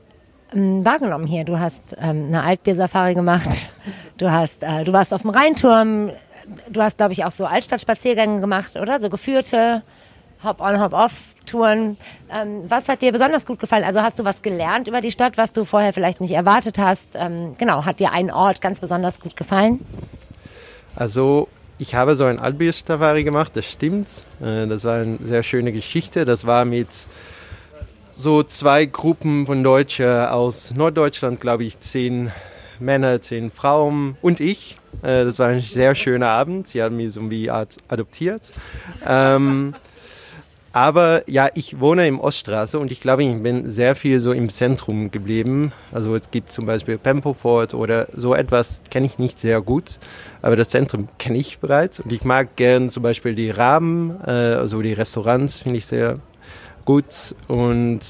ähm, wahrgenommen hier. Du hast ähm, eine Altbiersafari gemacht. Du hast, äh, du warst auf dem Rheinturm du hast, glaube ich, auch so Altstadtspaziergänge gemacht, oder? So geführte Hop-on, Hop-off-Touren. Ähm, was hat dir besonders gut gefallen? Also hast du was gelernt über die Stadt, was du vorher vielleicht nicht erwartet hast? Ähm, genau, hat dir ein Ort ganz besonders gut gefallen? Also ich habe so ein Albier-Safari gemacht, das stimmt. Äh, das war eine sehr schöne Geschichte. Das war mit so zwei Gruppen von Deutschen aus Norddeutschland, glaube ich, zehn Männer, zehn Frauen und ich. Äh, das war ein sehr schöner Abend. Sie haben mich so wie adoptiert. Ähm, aber ja, ich wohne im Oststraße und ich glaube, ich bin sehr viel so im Zentrum geblieben. Also es gibt zum Beispiel Pempofort oder so etwas kenne ich nicht sehr gut, aber das Zentrum kenne ich bereits und ich mag gern zum Beispiel die Rahmen, äh, also die Restaurants finde ich sehr gut und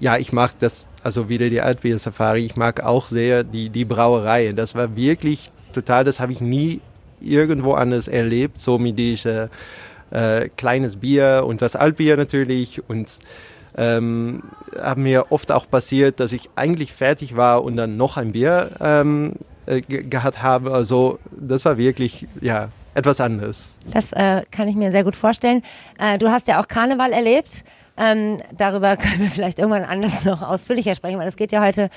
ja, ich mag das, also wieder die Altbier Safari, ich mag auch sehr die, die Brauerei. Das war wirklich total, das habe ich nie irgendwo anders erlebt, so mit dieser äh, kleines Bier und das Altbier natürlich und ähm, haben mir oft auch passiert, dass ich eigentlich fertig war und dann noch ein Bier ähm, äh, gehabt habe. Also das war wirklich ja etwas anderes. Das äh, kann ich mir sehr gut vorstellen. Äh, du hast ja auch Karneval erlebt. Ähm, darüber <laughs> können wir vielleicht irgendwann anders noch ausführlicher sprechen, weil es geht ja heute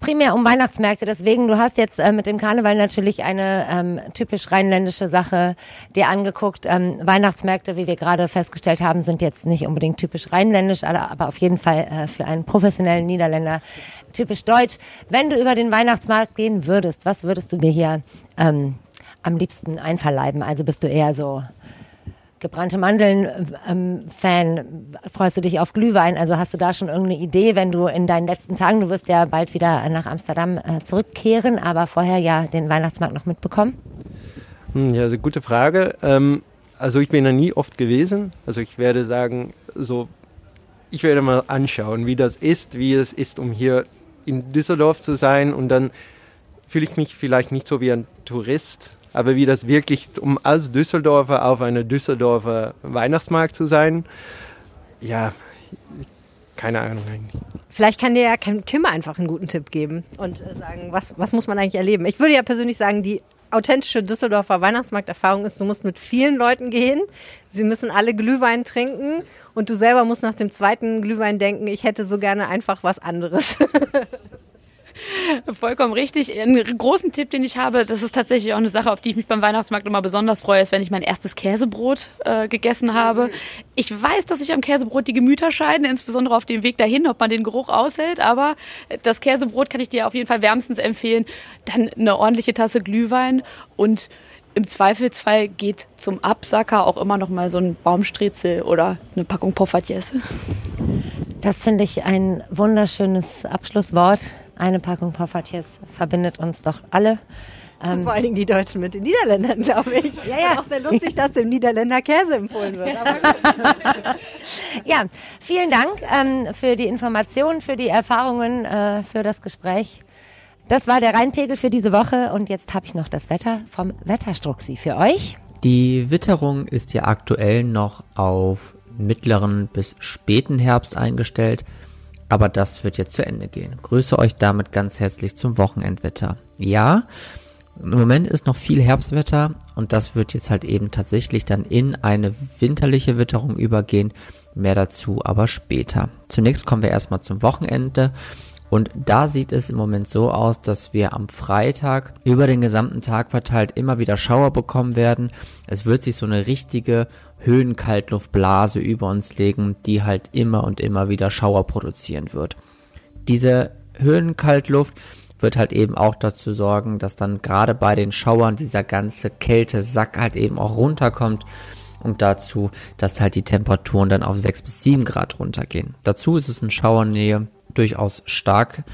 primär um Weihnachtsmärkte. Deswegen, du hast jetzt äh, mit dem Karneval natürlich eine ähm, typisch rheinländische Sache dir angeguckt. Ähm, Weihnachtsmärkte, wie wir gerade festgestellt haben, sind jetzt nicht unbedingt typisch rheinländisch, aber auf jeden Fall äh, für einen professionellen Niederländer typisch deutsch. Wenn du über den Weihnachtsmarkt gehen würdest, was würdest du dir hier ähm, am liebsten einverleiben? Also bist du eher so gebrannte Mandeln-Fan? Ähm, Freust du dich auf Glühwein? Also hast du da schon irgendeine Idee, wenn du in deinen letzten Tagen, du wirst ja bald wieder nach Amsterdam äh, zurückkehren, aber vorher ja den Weihnachtsmarkt noch mitbekommen? Hm, ja, also gute Frage. Ähm, also ich bin da nie oft gewesen. Also ich werde sagen, so, ich werde mal anschauen, wie das ist, wie es ist, um hier in Düsseldorf zu sein und dann fühle ich mich vielleicht nicht so wie ein Tourist, aber wie das wirklich, um als Düsseldorfer auf einem Düsseldorfer Weihnachtsmarkt zu sein, ja, keine Ahnung eigentlich. Vielleicht kann dir ja Kim einfach einen guten Tipp geben und äh, sagen, was, was muss man eigentlich erleben? Ich würde ja persönlich sagen, die authentische Düsseldorfer Weihnachtsmarkterfahrung ist, du musst mit vielen Leuten gehen, sie müssen alle Glühwein trinken und du selber musst nach dem zweiten Glühwein denken, ich hätte so gerne einfach was anderes. <laughs> Vollkommen richtig. Einen großen Tipp, den ich habe, das ist tatsächlich auch eine Sache, auf die ich mich beim Weihnachtsmarkt immer besonders freue, ist, wenn ich mein erstes Käsebrot äh, gegessen habe. Ich weiß, dass sich am Käsebrot die Gemüter scheiden, insbesondere auf dem Weg dahin, ob man den Geruch aushält. Aber das Käsebrot kann ich dir auf jeden Fall wärmstens empfehlen. Dann eine ordentliche Tasse Glühwein und im Zweifelsfall geht zum Absacker auch immer noch mal so ein Baumstriezel oder eine Packung Poffertjes. Das finde ich ein wunderschönes Abschlusswort. Eine Packung Poffertjes verbindet uns doch alle. Ähm, vor allen Dingen die Deutschen mit den Niederländern, glaube ich. Ja, ja. Auch sehr lustig, dass dem Niederländer Käse empfohlen wird. <laughs> ja, vielen Dank ähm, für die Informationen, für die Erfahrungen, äh, für das Gespräch. Das war der Rheinpegel für diese Woche und jetzt habe ich noch das Wetter vom Wetterstruxi für euch. Die Witterung ist ja aktuell noch auf mittleren bis späten Herbst eingestellt. Aber das wird jetzt zu Ende gehen. Grüße euch damit ganz herzlich zum Wochenendwetter. Ja, im Moment ist noch viel Herbstwetter und das wird jetzt halt eben tatsächlich dann in eine winterliche Witterung übergehen. Mehr dazu aber später. Zunächst kommen wir erstmal zum Wochenende. Und da sieht es im Moment so aus, dass wir am Freitag über den gesamten Tag verteilt immer wieder Schauer bekommen werden. Es wird sich so eine richtige Höhenkaltluftblase über uns legen, die halt immer und immer wieder Schauer produzieren wird. Diese Höhenkaltluft wird halt eben auch dazu sorgen, dass dann gerade bei den Schauern dieser ganze Kältesack halt eben auch runterkommt und dazu, dass halt die Temperaturen dann auf 6 bis 7 Grad runtergehen. Dazu ist es in Schauernähe durchaus stark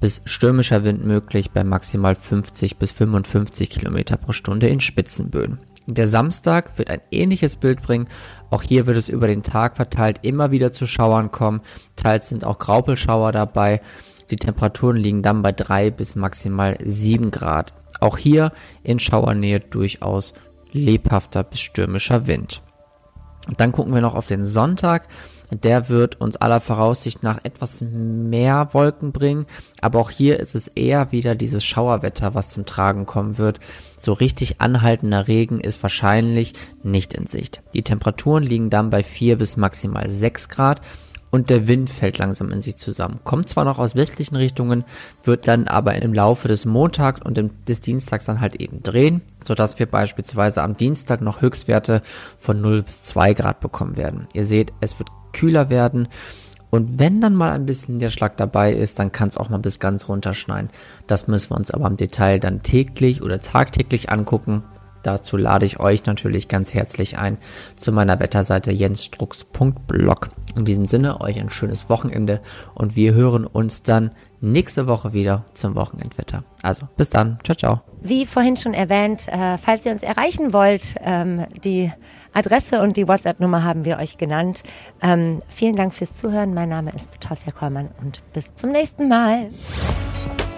bis stürmischer Wind möglich bei maximal 50 bis 55 Kilometer pro Stunde in Spitzenböen. Der Samstag wird ein ähnliches Bild bringen. Auch hier wird es über den Tag verteilt immer wieder zu Schauern kommen. Teils sind auch Graupelschauer dabei. Die Temperaturen liegen dann bei drei bis maximal sieben Grad. Auch hier in Schauernähe durchaus lebhafter bis stürmischer Wind. Dann gucken wir noch auf den Sonntag. Der wird uns aller Voraussicht nach etwas mehr Wolken bringen, aber auch hier ist es eher wieder dieses Schauerwetter, was zum Tragen kommen wird. So richtig anhaltender Regen ist wahrscheinlich nicht in Sicht. Die Temperaturen liegen dann bei 4 bis maximal 6 Grad und der Wind fällt langsam in sich zusammen. Kommt zwar noch aus westlichen Richtungen, wird dann aber im Laufe des Montags und des Dienstags dann halt eben drehen, sodass wir beispielsweise am Dienstag noch Höchstwerte von 0 bis 2 Grad bekommen werden. Ihr seht, es wird kühler werden. Und wenn dann mal ein bisschen Niederschlag dabei ist, dann kann es auch mal bis ganz runterschneien. Das müssen wir uns aber im Detail dann täglich oder tagtäglich angucken. Dazu lade ich euch natürlich ganz herzlich ein zu meiner Wetterseite jensstrux.blog. In diesem Sinne euch ein schönes Wochenende und wir hören uns dann nächste Woche wieder zum Wochenendwetter. Also bis dann, ciao, ciao. Wie vorhin schon erwähnt, äh, falls ihr uns erreichen wollt, ähm, die Adresse und die WhatsApp-Nummer haben wir euch genannt. Ähm, vielen Dank fürs Zuhören. Mein Name ist Tosja Kollmann und bis zum nächsten Mal.